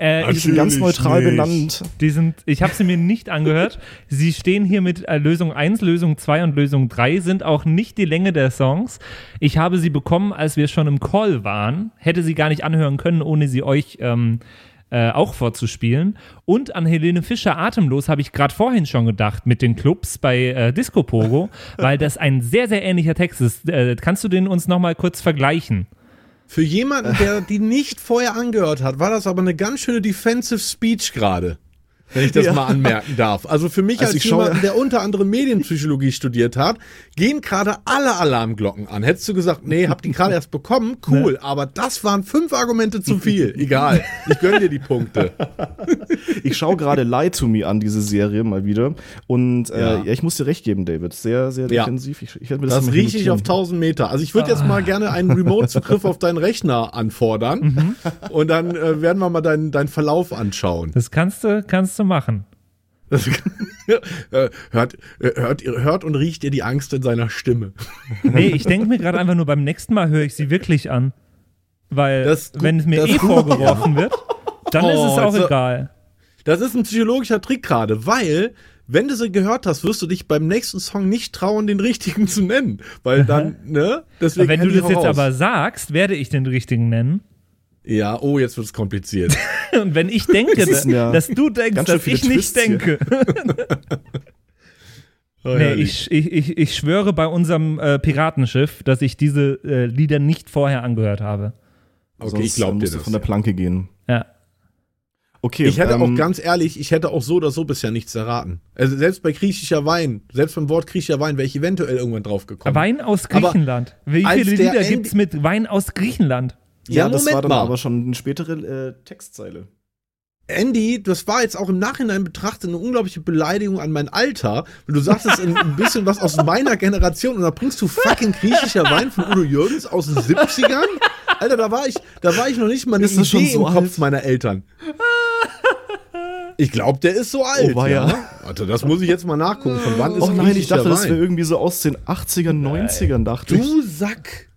Äh, Die ich, sind ganz neutral nicht. benannt. die sind, ich habe sie mir nicht angehört. Sie stehen hier mit äh, Lösung 1, Lösung 2 und Lösung 3, sind auch nicht die Länge der Songs. Ich habe sie bekommen, als wir schon im Call waren. Hätte sie gar nicht anhören können, ohne sie euch ähm, äh, auch vorzuspielen. Und an Helene Fischer Atemlos habe ich gerade vorhin schon gedacht mit den Clubs bei äh, Disco Pogo, weil das ein sehr, sehr ähnlicher Text ist. Äh, kannst du den uns nochmal kurz vergleichen? Für jemanden, der die nicht vorher angehört hat, war das aber eine ganz schöne Defensive Speech gerade. Wenn ich das Ja. mal anmerken darf. Also für mich Also als ich schaue- jemand, der unter anderem Medienpsychologie studiert hat, gehen gerade alle Alarmglocken an. Hättest du gesagt, nee, hab die gerade erst bekommen, cool, aber das waren fünf Argumente zu viel. Egal, ich gönn dir die Punkte. Ich schaue gerade Lie to Me an, diese Serie mal wieder. Und äh, Ja. ja. ich muss dir recht geben, David. Sehr, sehr Ja. defensiv. Ich, ich werde mir das, Das rieche ich auf 1000 Meter. Also ich würde jetzt mal gerne einen Remote-Zugriff auf deinen Rechner anfordern und dann äh, werden wir mal deinen, deinen Verlauf anschauen. Das kannst du, kannst du machen. Das, äh, hört, äh, hört, hört und riecht ihr die Angst in seiner Stimme. Nee, ich denke mir gerade einfach nur, beim nächsten Mal höre ich sie wirklich an. Weil, Das ist wenn es mir eh ist vorgeworfen wird, dann ist Oh, es auch jetzt- egal. Das ist ein psychologischer Trick gerade, weil, wenn du sie gehört hast, wirst du dich beim nächsten Song nicht trauen, den richtigen zu nennen. Weil dann, ne? Deswegen Wenn du das jetzt raus. aber sagst, werde ich den richtigen nennen. Ja, oh, jetzt wird es kompliziert. Und wenn ich denke, Das sind ja dass du denkst, dass ich nicht Twists hier. denke. Oh, Nee, ich, ich, ich, ich schwöre bei unserem äh, Piratenschiff, dass ich diese äh, Lieder nicht vorher angehört habe. okay, Sonst, ich glaube dir musst du das. von der Planke gehen. Ja. Okay. Ich hätte ähm, auch ganz ehrlich, ich hätte auch so oder so bisher nichts erraten. Also selbst bei griechischer Wein, selbst beim Wort griechischer Wein wäre ich eventuell irgendwann drauf gekommen. Wein aus Aber Griechenland. Wie als viele der Lieder gibt es mit Wein aus Griechenland? Ja, Ja, das Moment war dann mal. aber schon eine spätere äh, Textzeile. Andy, das war jetzt auch im Nachhinein betrachtet eine unglaubliche Beleidigung an mein Alter. Und du sagst es ein, ein bisschen was aus meiner Generation und da bringst du fucking griechischer Wein von Udo Jürgens aus den 70ern? Alter, da war ich, da war ich noch nicht mal eine Ist das Idee schon so im Kopf alt? meiner Eltern. Ich glaube, der ist so alt. Oh, weia. ja. Warte, das muss ich jetzt mal nachgucken. Von wann ist Oh nein, ich dachte, das Wein? wäre irgendwie so aus den 80ern, 90ern, dachte ich. Du Sack.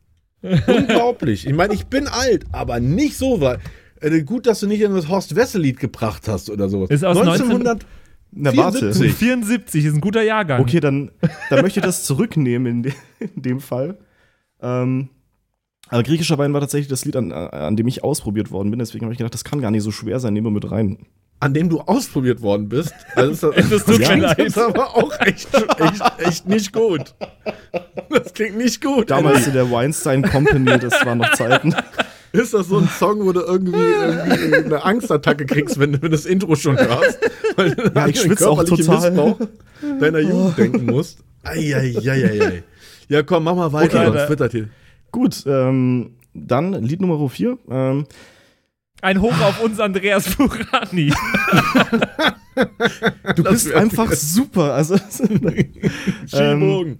Unglaublich. Ich meine, ich bin alt, aber nicht so weit. Äh, gut, dass du nicht irgendwas Horst Wessel-Lied gebracht hast oder sowas. Ist aus 1900 Na, warte. 74. 74 ist ein guter Jahrgang. Okay, dann, dann möchte ich das zurücknehmen in, de, in dem Fall. Ähm, aber griechischer Wein war tatsächlich das Lied, an, an dem ich ausprobiert worden bin. Deswegen habe ich gedacht, das kann gar nicht so schwer sein. Nehmen wir mit rein. An dem du ausprobiert worden bist. Also das, Das mir klingt leid. jetzt aber auch echt, echt, echt nicht gut. Das klingt nicht gut. Damals in der Weinstein Company, das waren noch Zeiten. ist das so ein Song, wo du irgendwie, irgendwie eine Angstattacke kriegst, wenn du das Intro schon hörst? Weil du Ja, ich schwitze auch total. Missbrauch deiner Jugend denken musst. Eieieiei. Ja, komm, mach mal weiter. Okay, sonst wird das hier. Gut, ähm, dann Lied Nummer 4. Ähm, Ein Hoch auf uns, Andreas Furani. du bist einfach super. Also, ähm,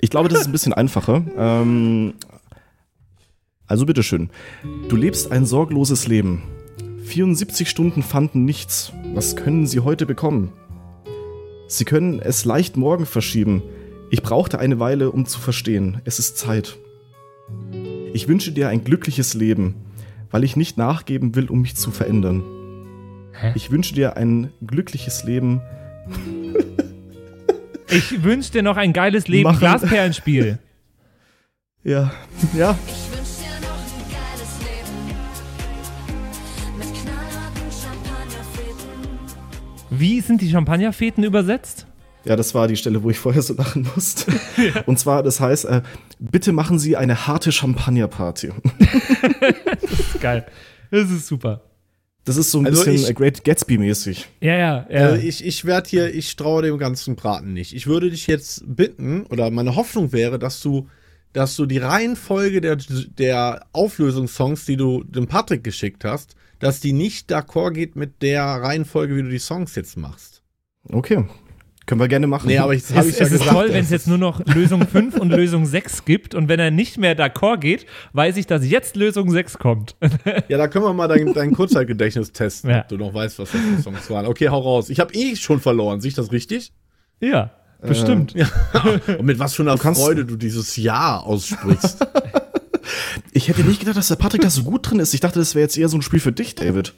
ich glaube, das ist ein bisschen einfacher. Ähm, also bitteschön. Du lebst ein sorgloses Leben. 74 Stunden fanden nichts. Was können Sie heute bekommen? Sie können es leicht morgen verschieben. Ich brauchte eine Weile, um zu verstehen. Es ist Zeit. Ich wünsche dir ein glückliches Leben, weil ich nicht nachgeben will, um mich zu verändern. Hä? Ich wünsche dir ein glückliches Leben. Ich wünsche dir noch ein geiles Leben. Machen- Glasperlenspiel. Ja, ja. Ich wünsch dir noch ein geiles Leben mit knallharten Champagnerfäden. Wie sind die Champagnerfeten übersetzt? Ja, das war die Stelle, wo ich vorher so lachen musste. Und zwar, das heißt, äh, bitte machen Sie eine harte Champagnerparty. Geil. Das ist super. Das ist so ein Also bisschen ich- Great Gatsby-mäßig. Ja, ja. ja. Also ich, ich werde hier, ich traue dem ganzen Braten nicht. Ich würde dich jetzt bitten, oder meine Hoffnung wäre, dass du, dass du die Reihenfolge der, der Auflösungssongs, die du dem Patrick geschickt hast, dass die nicht d'accord geht mit der Reihenfolge, wie du die Songs jetzt machst. Okay. Können wir gerne machen. Nee, aber ich es, habe ich ja es ist gesagt. toll, wenn das es jetzt nur noch Lösung 5 und Lösung 6 gibt und wenn er nicht mehr d'accord geht, weiß ich, dass jetzt Lösung 6 kommt. Ja, da können wir mal dein, dein Kurzzeitgedächtnis testen, Ja. ob du noch weißt, was das für Songs waren. Okay, hau raus. Ich habe eh schon verloren. Sehe ich das richtig? ja, bestimmt. Und mit was für einer kannst- Freude du dieses Ja aussprichst. Ich hätte nicht gedacht, dass der Patrick da so gut drin ist. Ich dachte, das wäre jetzt eher so ein Spiel für dich, David.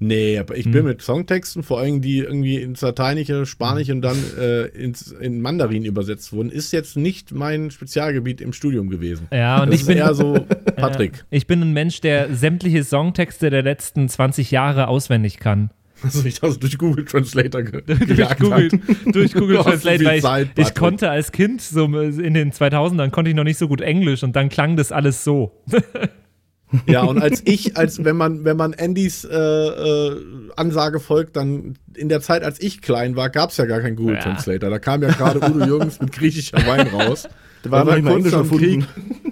Nee, aber ich Hm. bin mit Songtexten, vor allem die irgendwie ins Lateinische, Spanisch und dann äh, ins, in Mandarin übersetzt wurden, ist jetzt nicht mein Spezialgebiet im Studium gewesen. Ja, und das ich bin eher so Patrick. Ich bin ein Mensch, der sämtliche Songtexte der letzten 20 Jahre auswendig kann. Also ich das durch Google Translator ge durch Google, durch Google Translate, viel weil ich, Zeit, ich konnte als Kind, so in den 2000ern, konnte ich noch nicht so gut Englisch und dann klang das alles so. Ja, und als ich, als wenn man, wenn man Andys äh, äh, Ansage folgt, dann in der Zeit, als ich klein war, gab es ja gar keinen Google Ja. Translator. Da kam ja gerade Udo Jürgens mit griechischer Wein raus. Da war nicht mal kurz erfunden.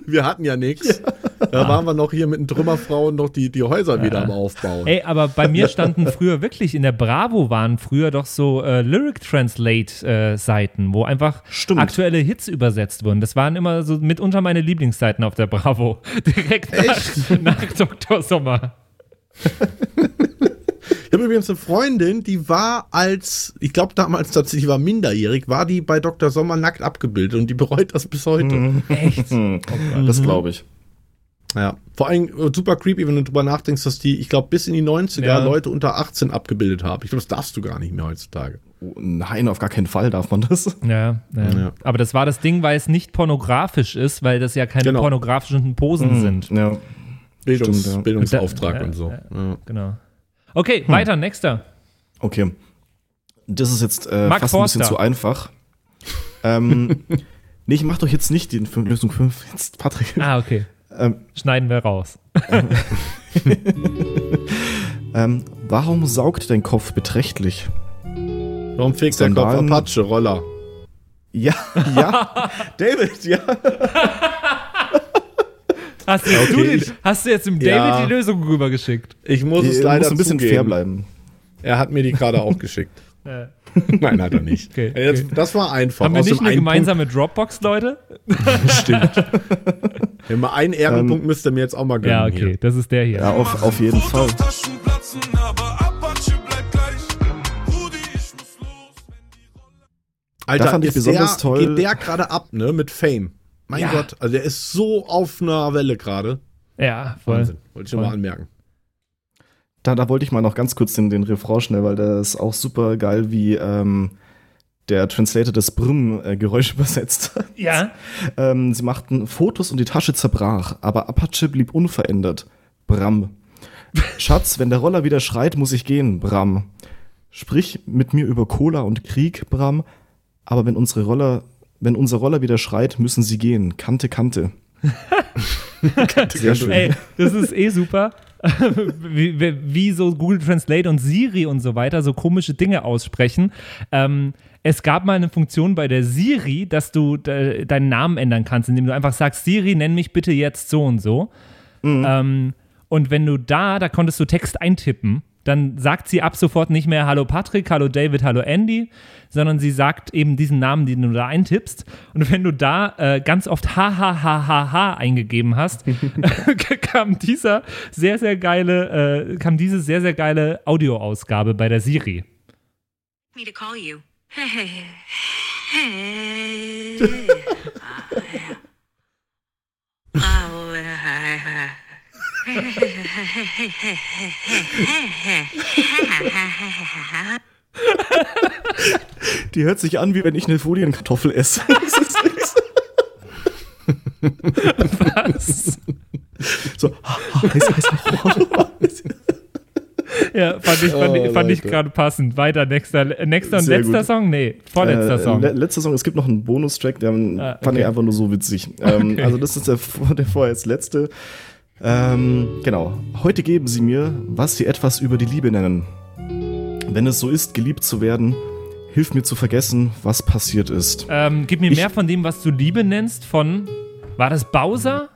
Wir hatten ja nichts. Da waren wir noch hier mit den Trümmerfrauen noch die, die Häuser wieder am Aufbauen. Ey, aber bei mir standen früher wirklich, in der Bravo waren früher doch so äh, Lyric Translate-Seiten, wo einfach Stimmt. aktuelle Hits übersetzt wurden. Das waren immer so mitunter meine Lieblingsseiten auf der Bravo. Direkt nach, nach Dr. Sommer. Ich habe übrigens eine Freundin, die war als, ich glaube damals tatsächlich war minderjährig, war die bei Dr. Sommer nackt abgebildet und die bereut das bis heute. Echt? Hm, das glaube ich. Ja. Vor allem äh, super creepy, wenn du drüber nachdenkst, dass die, ich glaube, bis in die 90er Ja. Leute unter 18 abgebildet haben. Ich glaube, das darfst du gar nicht mehr heutzutage. Oh, nein, auf gar keinen Fall darf man das. Ja, ja. Ja. Aber das war das Ding, weil es nicht pornografisch ist, weil das ja keine Genau. pornografischen Posen sind. Ja. Bildungs Stimmt, ja. Bildungsauftrag Ja, und so. Genau. Okay, weiter, nächster. Okay. Das ist jetzt äh, fast ein bisschen Forster. zu einfach. Ähm, nee, ich mach doch jetzt nicht die Lösung 5. Jetzt, Patrick. Ah, okay. Ähm, Schneiden wir raus. ähm, warum saugt dein Kopf beträchtlich? Warum fegt der Kopf Apache, Roller? Ja, ja. David, ja. Hast du, jetzt, Okay, du, die, ich- hast du jetzt dem David Ja. die Lösung rübergeschickt? Ich muss es leider muss ein bisschen zugeben. fair bleiben. Er hat mir die gerade auch geschickt. Äh, Nein, hat er nicht. Okay, okay. Das war einfach. haben wir Aus nicht eine gemeinsame Dropbox, Leute? Punkt stimmt. Wenn mal einen Ehrenpunkt müsst ihr mir jetzt auch mal gönnen. Ja, okay, Hier. das ist der hier. Ja, auf, auf jeden Fall. Alter, Da fand ich ist besonders der, toll- Geht der gerade ab, ne? Mit Fame. Mein Ja. Gott, also der ist so auf einer Welle gerade. Ja, voll. Wahnsinn. Wollte ich schon Voll. mal anmerken. Da, da wollte ich mal noch ganz kurz den, den Refrain schnell, weil der ist auch super geil, wie ähm, der Translator das Brüm-Geräusch übersetzt hat. Ja. Ähm, sie machten Fotos und die Tasche zerbrach, aber Apache blieb unverändert. Bram. Schatz, wenn der Roller wieder schreit, muss ich gehen, Bram. Sprich mit mir über Cola und Krieg, Bram. Aber wenn unsere Roller, wenn unser Roller wieder schreit, müssen sie gehen. Kante, Kante. Sehr schön. Ey, das ist eh super. wie, wie, so Google Translate und Siri und so weiter so komische Dinge aussprechen. Ähm, es gab mal eine Funktion bei der Siri, dass du de, deinen Namen ändern kannst, indem du einfach sagst, Siri, nenn mich bitte jetzt so und so. Ähm, und wenn du da, da konntest du Text eintippen, dann sagt sie ab sofort nicht mehr Hallo Patrick, Hallo David, Hallo Andy, sondern sie sagt eben diesen Namen, den du da eintippst. Und wenn du da äh, ganz oft ha ha ha ha ha eingegeben hast, kam dieser sehr sehr geile, äh, kam diese sehr sehr geile Audioausgabe bei der Siri. Me to call you. Die hört sich an, wie wenn ich eine Folienkartoffel esse. Was? so heiß, heiß, heiß. Ja, fand ich, fand, Oh, fand ich gerade passend. Weiter, nächster, nächster und letzter gut. Song? Nee, vorletzter Äh, Song. le- letzter Song, es gibt noch einen Bonustrack, der Ah, fand ich okay. einfach nur so witzig. Ähm, Okay. Also, das ist der, der vorerst letzte. Ähm, genau. Heute geben sie mir, was sie etwas über die Liebe nennen. Wenn es so ist, geliebt zu werden, hilf mir zu vergessen, was passiert ist. Ähm, gib mir Ich- mehr von dem, was du Liebe nennst, von. War das Bowser?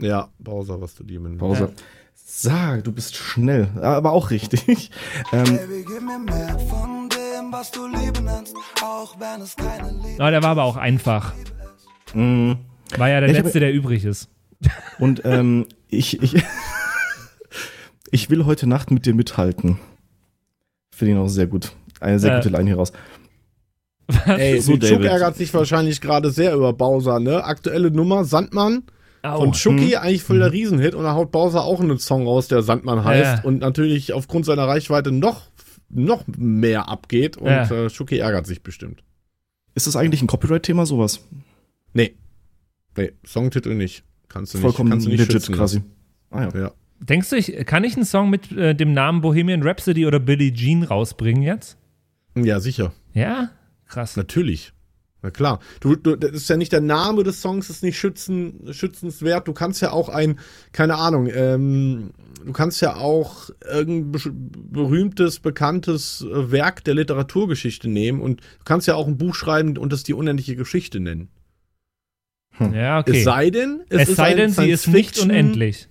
Ja, Bowser, was du dir mit Pause. Sag, du bist schnell, aber auch richtig. Ähm, Baby, gib mir mehr von dem, was du Liebe nennst, auch wenn es keine Liebe Ah, der war aber auch einfach. mh, War ja der Ich hab- letzte, der übrig ist. Und ähm, ich, ich, ich will heute Nacht mit dir mithalten. Finde ich noch sehr gut. Eine sehr Äh, gute Line hier raus. Ey, So, Chuck ärgert sich wahrscheinlich gerade sehr über Bowser, ne? Aktuelle Nummer, Sandmann. Au. Von Chucky, Hm. eigentlich voll der Riesenhit. Und da haut Bowser auch einen Song raus, der Sandmann heißt. Ja. Und natürlich aufgrund seiner Reichweite noch, noch mehr abgeht. Und Ja. äh, Chucky ärgert sich bestimmt. Ist das eigentlich ein Copyright-Thema, sowas? Nee. Nee, Songtitel nicht. Kannst du nicht, Vollkommen kannst du nicht legit schützen quasi. Ah ja. Ja. Denkst du, ich, kann ich einen Song mit äh, dem Namen Bohemian Rhapsody oder Billie Jean rausbringen jetzt? ja, sicher. Ja? Krass. Natürlich. Na klar. Du, du, das ist ja nicht der Name des Songs, ist nicht schützen, schützenswert. Du kannst ja auch ein, keine Ahnung, ähm, du kannst ja auch irgendein berühmtes, bekanntes äh, Werk der Literaturgeschichte nehmen und du kannst ja auch ein Buch schreiben und es die unendliche Geschichte nennen. Ja, okay. Es sei denn, es ist sei denn, sie ist nicht unendlich.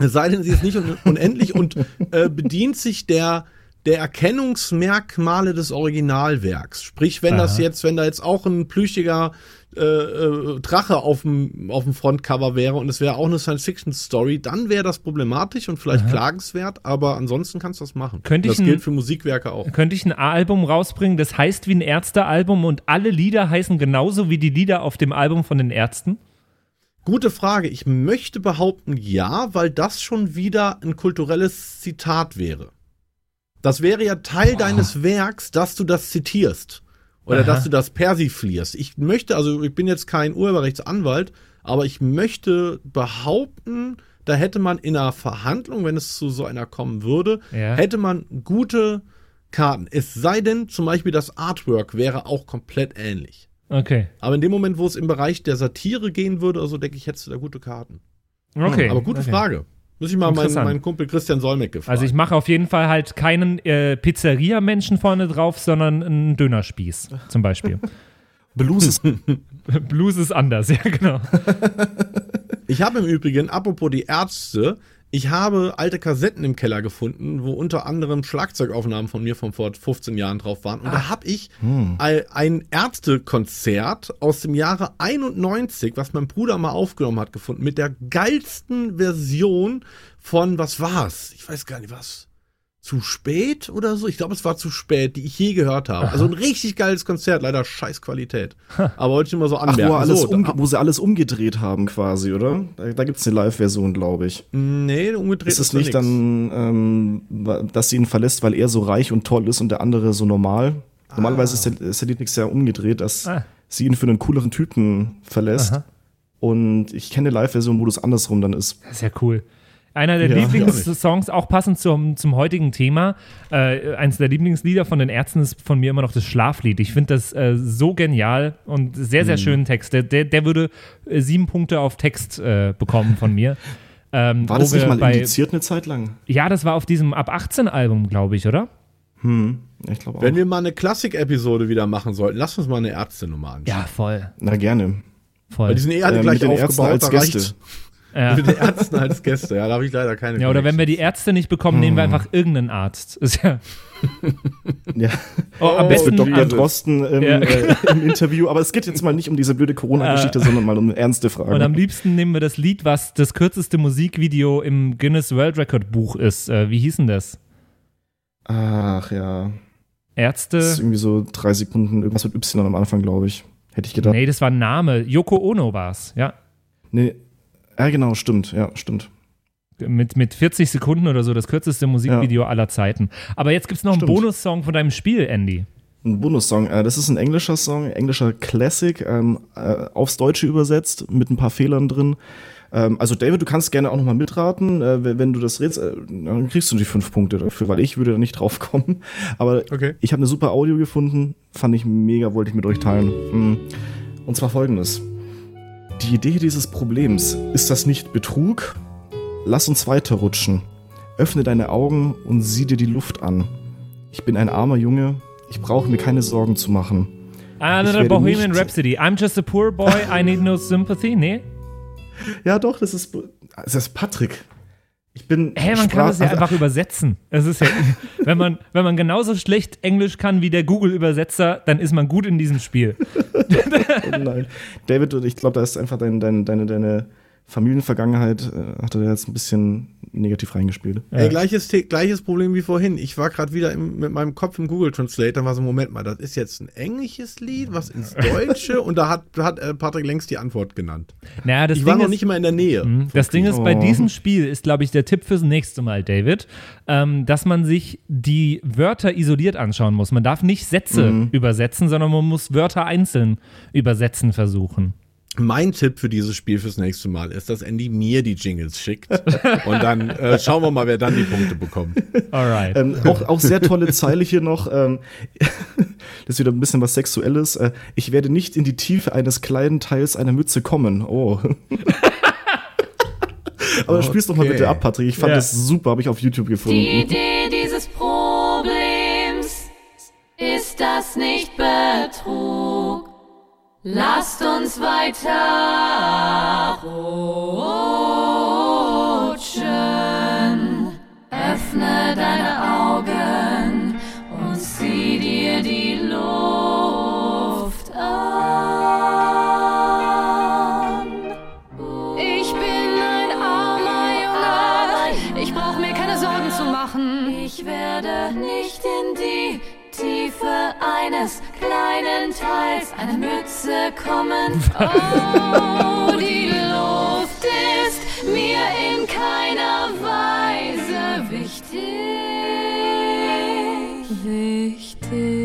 Es sei denn, sie ist nicht un unendlich und äh, bedient sich der, der Erkennungsmerkmale des Originalwerks. Sprich, wenn das Aha. jetzt, wenn da jetzt auch ein plüschiger äh, äh, Drache auf dem, auf dem Frontcover wäre und es wäre auch eine Science-Fiction-Story, dann wäre das problematisch und vielleicht klagenswert, aber ansonsten kannst du das machen. Könnte das ich ein- gilt für Musikwerke auch. Könnte ich ein Album rausbringen, das heißt wie ein Ärzte-Album und alle Lieder heißen genauso wie die Lieder auf dem Album von den Ärzten? Gute Frage. Ich möchte behaupten, ja, weil das schon wieder ein kulturelles Zitat wäre. Das wäre ja Teil deines Werks, dass du das zitierst. Oder Aha. dass du das persiflierst. Ich möchte, also ich bin jetzt kein Urheberrechtsanwalt, aber ich möchte behaupten, da hätte man in einer Verhandlung, wenn es zu so einer kommen würde, Ja. hätte man gute Karten. Es sei denn, zum Beispiel das Artwork wäre auch komplett ähnlich. Okay. Aber in dem Moment, wo es im Bereich der Satire gehen würde, also denke ich, hättest du da gute Karten. Okay. Aber gute okay. Frage. Muss ich mal meinen, meinen Kumpel Christian Solmeck gefragt. Also ich mache auf jeden Fall halt keinen äh, Pizzeria-Menschen vorne drauf, sondern einen Dönerspieß zum Beispiel. Blues ist Blues ist anders, ja genau. Ich habe im Übrigen, apropos die Ärzte, ich habe alte Kassetten im Keller gefunden, wo unter anderem Schlagzeugaufnahmen von mir von vor 15 Jahren drauf waren. Und da habe ich ein, ein Ärztekonzert aus dem Jahre 91, was mein Bruder mal aufgenommen hat, gefunden, mit der geilsten Version von, was war's? Ich weiß gar nicht, was. Zu spät oder so? Ich glaube, es war zu spät, die ich je gehört habe. Also ein richtig geiles Konzert, leider scheiß Qualität. Aber wollte ich mal so Ach, anmerken. wo, alles so, um, da- wo sie alles umgedreht haben quasi, oder? Da, da gibt es eine Live-Version, glaube ich. Nee, umgedreht Ist es nicht dann, ähm, dass sie ihn verlässt, weil er so reich und toll ist und der andere so normal? Normalerweise ist der, ist der Lieblings ja umgedreht, dass Ah. sie ihn für einen cooleren Typen verlässt. Aha. Und ich kenne eine Live-Version, wo das andersrum dann ist. Ist ja cool. Einer der Ja, Lieblingssongs, auch passend zum, zum heutigen Thema, äh, eins der Lieblingslieder von den Ärzten ist von mir immer noch das Schlaflied. Ich finde das äh, so genial und sehr, Mhm. sehr schönen Text. Der, der, der würde äh, sieben Punkte auf Text äh, bekommen von mir. Ähm, War das nicht mal bei, indiziert eine Zeit lang? Ja, das war auf diesem Ab 18 Album, glaube ich, oder? Hm, ich glaube auch. Wenn wir mal eine Klassik-Episode wieder machen sollten, lass uns mal eine Ärztenummer anschauen. Ja, voll. Na, gerne. Voll. Weil die sind eh alle Äh, gleich mit den Ärzten aufgebaut, als da Gäste. reicht's. Ja. Mit den Ärzten als Gäste, ja, da habe ich leider keine ja, oder wenn wir die Ärzte nicht bekommen, nehmen Hm. wir einfach irgendeinen Arzt. Ist ja, Ja. oh, am Jetzt besten wird Dr. Drosten im, Ja. äh, im Interview. Aber es geht jetzt mal nicht um diese blöde Corona-Geschichte, sondern mal um ernste Fragen. Und am liebsten nehmen wir das Lied, was das kürzeste Musikvideo im Guinness World Record Buch ist. Äh, wie hieß denn das? Ach ja. Das ist Ärzte? irgendwie so drei Sekunden, irgendwas mit Y am Anfang, glaube ich. Hätte ich gedacht. Nee, das war ein Name. Yoko Ono war's, ja. Nee. Ja, genau, stimmt. Ja, stimmt. Mit, mit 40 Sekunden oder so, das kürzeste Musikvideo aller Zeiten. Aber jetzt gibt's noch einen Stimmt. Bonussong von deinem Spiel, Andy. Ein Bonussong. Äh, das ist ein englischer Song, englischer Classic, ähm, äh, aufs Deutsche übersetzt, mit ein paar Fehlern drin. Ähm, also David, du kannst gerne auch nochmal mitraten. Äh, wenn, wenn du das redest, äh, dann kriegst du die fünf Punkte dafür, weil ich würde da nicht drauf kommen. Aber Okay. ich habe eine super Audio gefunden, fand ich mega, wollte ich mit euch teilen. Mm. Und zwar folgendes. Die Idee dieses Problems, ist das nicht Betrug? Lass uns weiterrutschen. Öffne deine Augen und sieh dir die Luft an. Ich bin ein armer Junge, ich brauche mir keine Sorgen zu machen. Another Bohemian Rhapsody. I'm just a poor boy, I need no sympathy. Nee? Ja, doch, das ist, das ist Patrick. Ich bin. Hey, man kann Sprach- das ja also- einfach übersetzen. Es ist ja, wenn man, wenn man genauso schlecht Englisch kann wie der Google-Übersetzer, dann ist man gut in diesem Spiel. Oh nein. David, ich glaube, da ist einfach dein, dein, deine, deine Familienvergangenheit, äh, hat er jetzt ein bisschen negativ reingespielt. Ey, gleiches, gleiches Problem wie vorhin. Ich war gerade wieder im, mit meinem Kopf im Google Translate, dann war so, Moment mal, das ist jetzt ein englisches Lied, was ins Deutsche und da hat, hat äh, Patrick längst die Antwort genannt. Naja, das Ich Ding war noch ist, nicht mal in der Nähe. Mhm. Das Ding ist, bei Oh. diesem Spiel ist, glaube ich, der Tipp fürs nächste Mal, David, ähm, dass man sich die Wörter isoliert anschauen muss. Man darf nicht Sätze Mhm. übersetzen, sondern man muss Wörter einzeln übersetzen versuchen. Mein Tipp für dieses Spiel fürs nächste Mal ist, dass Andy mir die Jingles schickt. Und dann äh, schauen wir mal, wer dann die Punkte bekommt. Alright. Ähm, auch, auch sehr tolle Zeile hier noch. Ähm, das ist wieder ein bisschen was Sexuelles. Äh, ich werde nicht in die Tiefe eines kleinen Teils einer Mütze kommen. Oh. Aber okay. spiel's doch mal bitte ab, Patrick. Ich fand Ja. das super, habe ich auf YouTube Die gefunden. Idee dieses Problems ist das nicht Betrug. Lasst uns weiter Oh, die Luft ist mir in keiner Weise wichtig.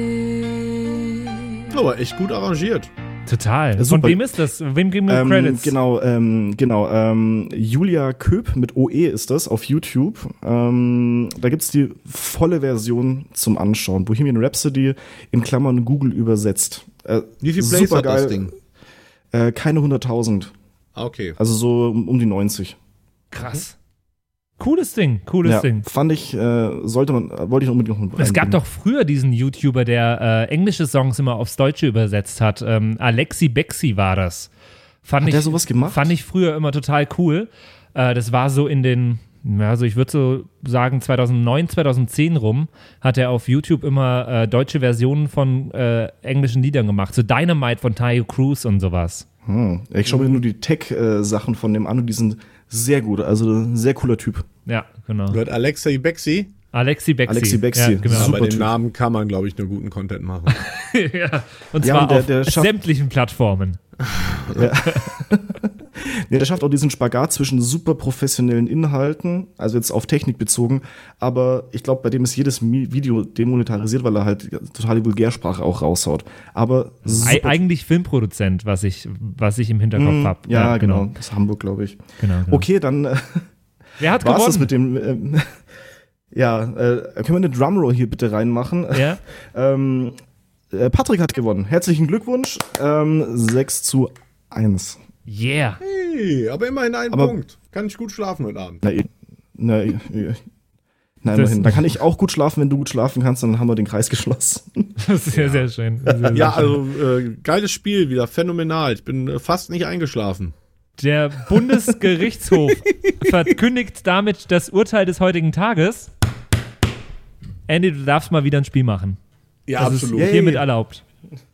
Wichtig. Aber echt gut arrangiert. Total. Von wem ist das? Wem geben wir Ähm, Credits? genau, ähm, genau. Ähm, Julia Köp mit OE ist das auf YouTube. Ähm, da gibt's die volle Version zum Anschauen. Bohemian Rhapsody in Klammern Google übersetzt. Äh, Wie viel Plays hat das. Ding? Äh, keine 100.000. Ah, okay. Also so um um die 90. Krass. Cooles Ding, cooles Ja, Ding. fand ich, äh, sollte man, äh, wollte ich unbedingt noch Es gab doch früher diesen YouTuber, der äh, englische Songs immer aufs Deutsche übersetzt hat. Ähm, Alexi Bexi war das. Fand Hat ich, der sowas gemacht? Fand ich früher immer total cool. Äh, das war so in den, also ich würde so sagen 2009, 2010 rum, hat er auf YouTube immer äh, deutsche Versionen von äh, englischen Liedern gemacht. So Dynamite von Tayo Cruz und sowas. Hm. Ich schaue mir nur die Tech-Sachen von dem an und die sind sehr gut. Also ein sehr cooler Typ. Ja, genau. Gehört Alexei Bexi. Alexi Bexi. Alexi Bexi. Ja, genau. Ja, Super bei dem Typ. Namen kann man, glaube ich, nur guten Content machen. ja. Und Ja, zwar und der- auf der schafft- sämtlichen Plattformen. Nee, der schafft auch diesen Spagat zwischen super professionellen Inhalten, also jetzt auf Technik bezogen, aber ich glaube, bei dem ist jedes Video demonetarisiert, weil er halt totale Vulgärsprache auch raushaut. Aber Ei super. eigentlich Filmproduzent, was ich, was ich im Hinterkopf Hm, habe. ja, genau. Das ist Hamburg, glaube ich. genau, genau. Okay, dann äh, Wer hat war's das gewonnen? mit dem. Ähm, ja, äh, können wir eine Drumroll hier bitte reinmachen? ja? Ähm, äh, Patrick hat gewonnen. Herzlichen Glückwunsch. Ähm, 6 zu 1. Yeah. Hey, aber immerhin ein Aber- Punkt. Kann ich gut schlafen heute Abend. Na, na, na Das- immerhin. Dann kann ich auch gut schlafen, wenn du gut schlafen kannst, dann haben wir den Kreis geschlossen. Das ist sehr, sehr schön. Sehr, sehr Ja, schön. also äh, geiles Spiel wieder, phänomenal. Ich bin äh, fast nicht eingeschlafen. Der Bundesgerichtshof verkündigt damit das Urteil des heutigen Tages. Andy, du darfst mal wieder ein Spiel machen. Ja, das ist hiermit erlaubt.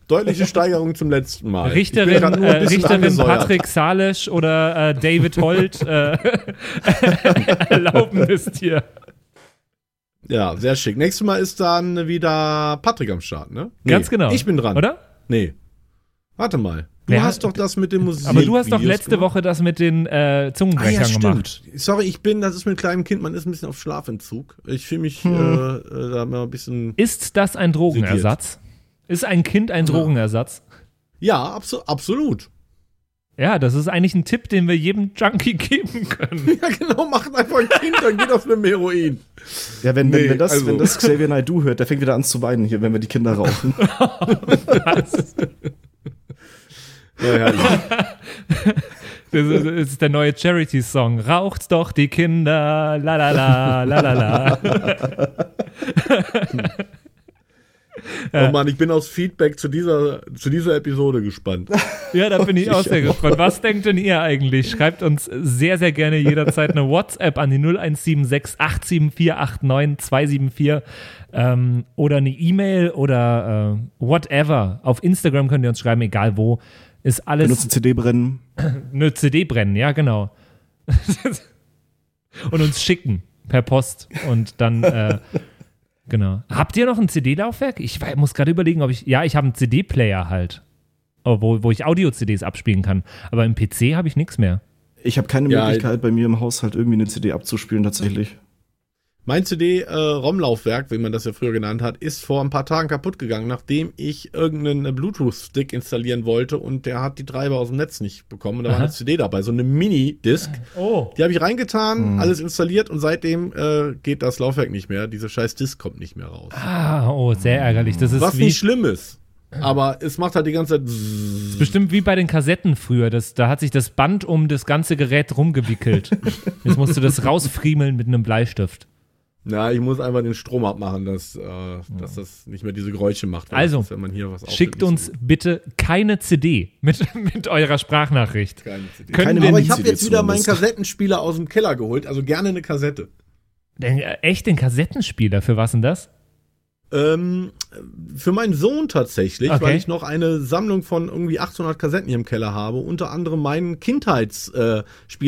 Deutliche Steigerung zum letzten Mal. Richterin, äh, Richterin angesäuert. Patrick Salisch oder äh, David Holt äh, erlauben es dir. Ja, sehr schick. Nächstes Mal ist dann wieder Patrick am Start, ne? Ganz genau. Ich bin dran. Oder? Nee. Warte mal. Du Wer hast doch das mit dem Musik. Aber du hast doch letzte gemacht. Woche das mit den äh, Ah, Zungenbrechern ja, gemacht. stimmt. Sorry, ich bin, das ist mit einem kleinen Kind, man ist ein bisschen auf Schlafentzug. Ich fühle mich Hm. äh, äh, da mal ein bisschen. Ist das ein Drogenersatz? Ist ein Kind ein Drogenersatz? Ja, abso absolut. Ja, das ist eigentlich ein Tipp, den wir jedem Junkie geben können. Ja, genau, macht einfach ein Kind, dann geht auf einem Heroin. Ja, wenn, Nee, wenn, wenn, das, also- wenn das Xavier Naidoo hört, der fängt wieder an zu weinen hier, wenn wir die Kinder rauchen. Ja, herrlich. Das ist, das ist der neue Charity-Song. Raucht doch die Kinder, la la la, la la la. Oh Mann, ich bin aufs Feedback zu dieser, zu dieser Episode gespannt. Ja, da bin ich auch sehr gespannt. Was denkt denn ihr eigentlich? Schreibt uns sehr, sehr gerne jederzeit eine WhatsApp an die 0176 874 89 274 ähm, oder eine E-Mail oder äh, whatever. Auf Instagram könnt ihr uns schreiben, egal wo. Ist alles Benutzen CD brennen. eine CD brennen, ja, genau. Und uns schicken per Post und dann, äh, genau. Habt ihr noch ein CD-Laufwerk? Ich muss gerade überlegen, ob ich, ja, ich habe einen CD-Player halt, oh, wo, wo ich Audio-CDs abspielen kann. Aber im PC habe ich nichts mehr. Ich habe keine Ja, Möglichkeit, bei mir im Haushalt irgendwie eine CD abzuspielen, tatsächlich. Mein CD-ROM-Laufwerk, wie man das ja früher genannt hat, ist vor ein paar Tagen kaputt gegangen, nachdem ich irgendeinen Bluetooth-Stick installieren wollte und der hat die Treiber aus dem Netz nicht bekommen. Und da war Aha. eine CD dabei, so eine Mini-Disc. Oh. Die habe ich reingetan, Hm. alles installiert und seitdem äh, geht das Laufwerk nicht mehr. Diese scheiß Disc kommt nicht mehr raus. Ah, oh, sehr ärgerlich. Das ist Was wie, nicht schlimm ist. Aber es macht halt die ganze Zeit. ist bestimmt wie bei den Kassetten früher. Das, da hat sich das Band um das ganze Gerät rumgewickelt. Jetzt musst du das rausfriemeln mit einem Bleistift. Na, ich muss einfach den Strom abmachen, dass, äh, dass das nicht mehr diese Geräusche macht. Also, das ist, wenn man hier was Schickt aufnimmt, uns bitte keine CD mit, mit eurer Sprachnachricht. keine CD. Können Keine Aber ich habe jetzt wieder meinen. Kassettenspieler aus dem Keller geholt, also gerne eine Kassette. denn, äh, echt den Kassettenspieler? Für was denn das? Ähm, für meinen Sohn tatsächlich, Okay. weil ich noch eine Sammlung von irgendwie 800 Kassetten hier im Keller habe. Unter anderem meinen Kindheitsspieler,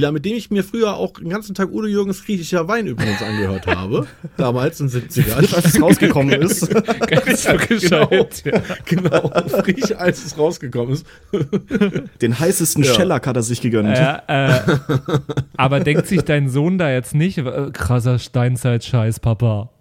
äh, mit dem ich mir früher auch den ganzen Tag Udo Jürgens griechischer Wein übrigens angehört habe. Damals in den 70ern. Als es rausgekommen ist. Ganz genau, ja. genau, frisch, als es rausgekommen ist. Den heißesten Ja. Shellac hat er sich gegönnt. Ja, äh, aber denkt sich dein Sohn da jetzt nicht, äh, krasser Steinzeit-Scheiß, Papa.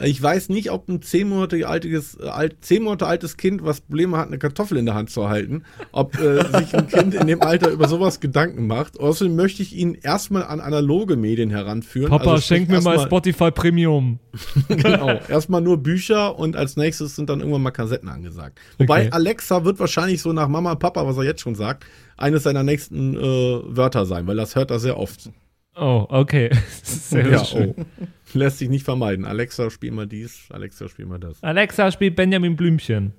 Ich weiß nicht, ob ein zehn Monate altes, äh, alt, zehn Monate altes Kind, was Probleme hat, eine Kartoffel in der Hand zu halten, ob äh, sich ein Kind in dem Alter über sowas Gedanken macht. Außerdem möchte ich ihn erstmal an analoge Medien heranführen. Papa, Also schenk mir mal Spotify Premium. Genau, erstmal nur Bücher und als nächstes sind dann irgendwann mal Kassetten angesagt. Wobei Okay. Alexa wird wahrscheinlich so nach Mama und Papa, was er jetzt schon sagt, eines seiner nächsten äh, Wörter sein, weil das hört er sehr oft. Oh, okay. Sehr ja, schön. oh. Lässt sich nicht vermeiden. Alexa, spiel mal dies, Alexa, spiel mal das. Alexa spielt Benjamin Blümchen.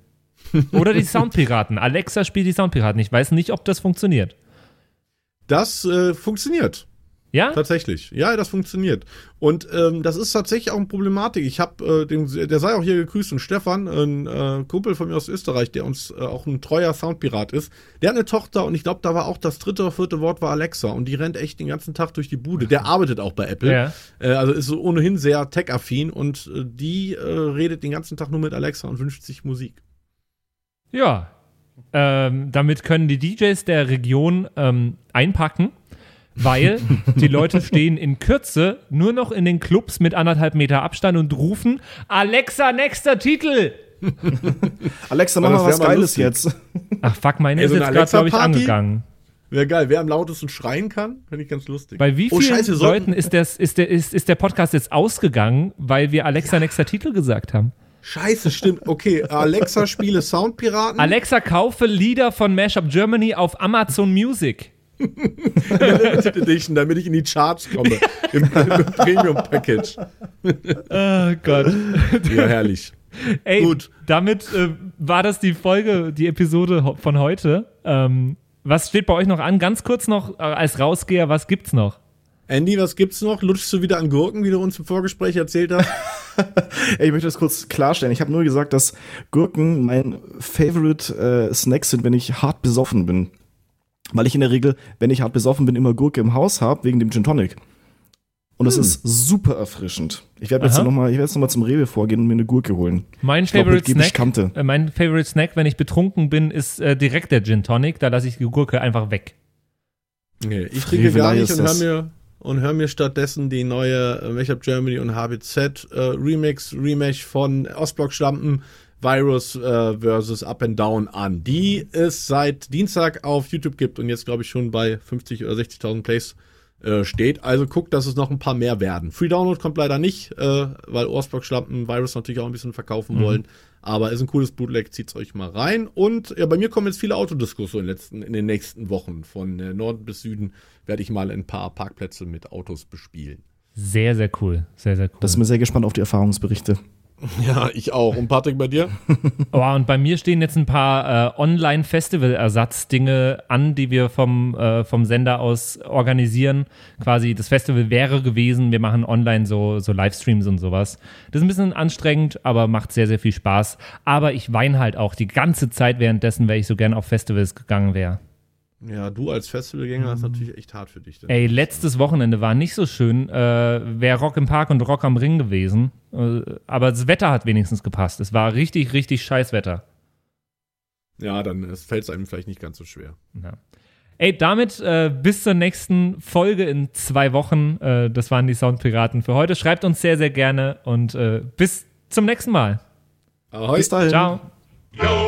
Oder die Soundpiraten. Alexa spielt die Soundpiraten. Ich weiß nicht, ob das funktioniert. Das äh, funktioniert. Ja? Tatsächlich. Ja, das funktioniert. Und ähm, das ist tatsächlich auch eine Problematik. Ich habe äh, den, der sei auch hier gegrüßt und Stefan, ein äh, Kumpel von mir aus Österreich, der uns äh, auch ein treuer Soundpirat ist. Der hat eine Tochter und ich glaube, da war auch das dritte oder vierte Wort war Alexa und die rennt echt den ganzen Tag durch die Bude. Der arbeitet auch bei Apple. Ja. Äh, also ist so ohnehin sehr tech-affin und äh, die äh, redet den ganzen Tag nur mit Alexa und wünscht sich Musik. Ja. Ähm, damit können die DJs der Region ähm, einpacken, weil die Leute stehen in Kürze nur noch in den Clubs mit anderthalb Meter Abstand und rufen: Alexa, nächster Titel! Alexa, mach mal das was Geiles lustig. jetzt. Ach fuck, meine Ey, ist jetzt gerade, glaube ich, angegangen. Wäre geil. Wer am lautesten schreien kann, finde ich ganz lustig. Bei wie Oh, vielen scheiße, wir sollten- Leuten ist, das, ist, der, ist, ist der Podcast jetzt ausgegangen, weil wir Alexa, nächster Titel gesagt haben? Scheiße, stimmt. Okay, Alexa spiele Soundpiraten. Alexa, kaufe Lieder von Mashup Germany auf Amazon Music. Limited Edition, damit ich in die Charts komme. Im, im Premium-Package. Oh Gott. Ja, herrlich. Ey, Gut. damit äh, war das die Folge, die Episode von heute. Ähm, was steht bei euch noch an? Ganz kurz noch äh, als Rausgeher, was gibt's noch? Andy, was gibt's noch? Lutschst du wieder an Gurken, wie du uns im Vorgespräch erzählt hast? Ey, ich möchte das kurz klarstellen. Ich habe nur gesagt, dass Gurken mein Favorite äh, Snack sind, wenn ich hart besoffen bin. Weil ich in der Regel, wenn ich hart besoffen bin, immer Gurke im Haus habe, wegen dem Gin Tonic. Und das ist super erfrischend. Ich werde jetzt Aha. noch mal, ich werde jetzt noch mal zum Rewe vorgehen und mir eine Gurke holen. Mein Ich glaub, Favorite Gemisch Snack, Kante. äh, mein Favorite Snack, wenn ich betrunken bin, ist äh, direkt der Gin Tonic. Da lasse ich die Gurke einfach weg. Nee, ich trinke gar nicht und hör das. mir und hör mir stattdessen die neue äh, Mashup Germany und HBZ äh, Remix, Remesh von Ostblock-Schlampen Virus äh, versus Up and Down an, die es seit Dienstag auf YouTube gibt und jetzt glaube ich schon bei 50 oder 60.000 Plays äh, steht. Also guckt, dass es noch ein paar mehr werden. Free Download kommt leider nicht, äh, weil Ostblock-Schlampen Virus natürlich auch ein bisschen verkaufen wollen. Aber ist ein cooles Bootleg, zieht's euch mal rein. Und ja, bei mir kommen jetzt viele Autodiscos so in, letzten, in den nächsten Wochen. Von äh, Norden bis Süden werde ich mal ein paar Parkplätze mit Autos bespielen. Sehr, sehr cool. Sehr, sehr cool. Das ist mir sehr gespannt auf die Erfahrungsberichte. Ja, ich auch. Und Patrick, bei dir? Oh, und bei mir stehen jetzt ein paar äh, Online-Festival-Ersatzdinge an, die wir vom, äh, vom Sender aus organisieren. Quasi, das Festival wäre gewesen, wir machen online so, so Livestreams und sowas. Das ist ein bisschen anstrengend, aber macht sehr, sehr viel Spaß. Aber ich weine halt auch die ganze Zeit währenddessen, weil ich so gern auf Festivals gegangen wäre. Ja, du als Festivalgänger ist natürlich echt hart für dich. Denn. Ey, letztes Wochenende war nicht so schön. Äh, Wäre Rock im Park und Rock am Ring gewesen. Äh, aber das Wetter hat wenigstens gepasst. Es war richtig, richtig scheiß Wetter. Ja, dann fällt es einem vielleicht nicht ganz so schwer. Ja. Ey, damit äh, bis zur nächsten Folge in zwei Wochen. Äh, das waren die Soundpiraten für heute. Schreibt uns sehr, sehr gerne und äh, bis zum nächsten Mal. Ahoi. Bis dahin. Ciao. Yo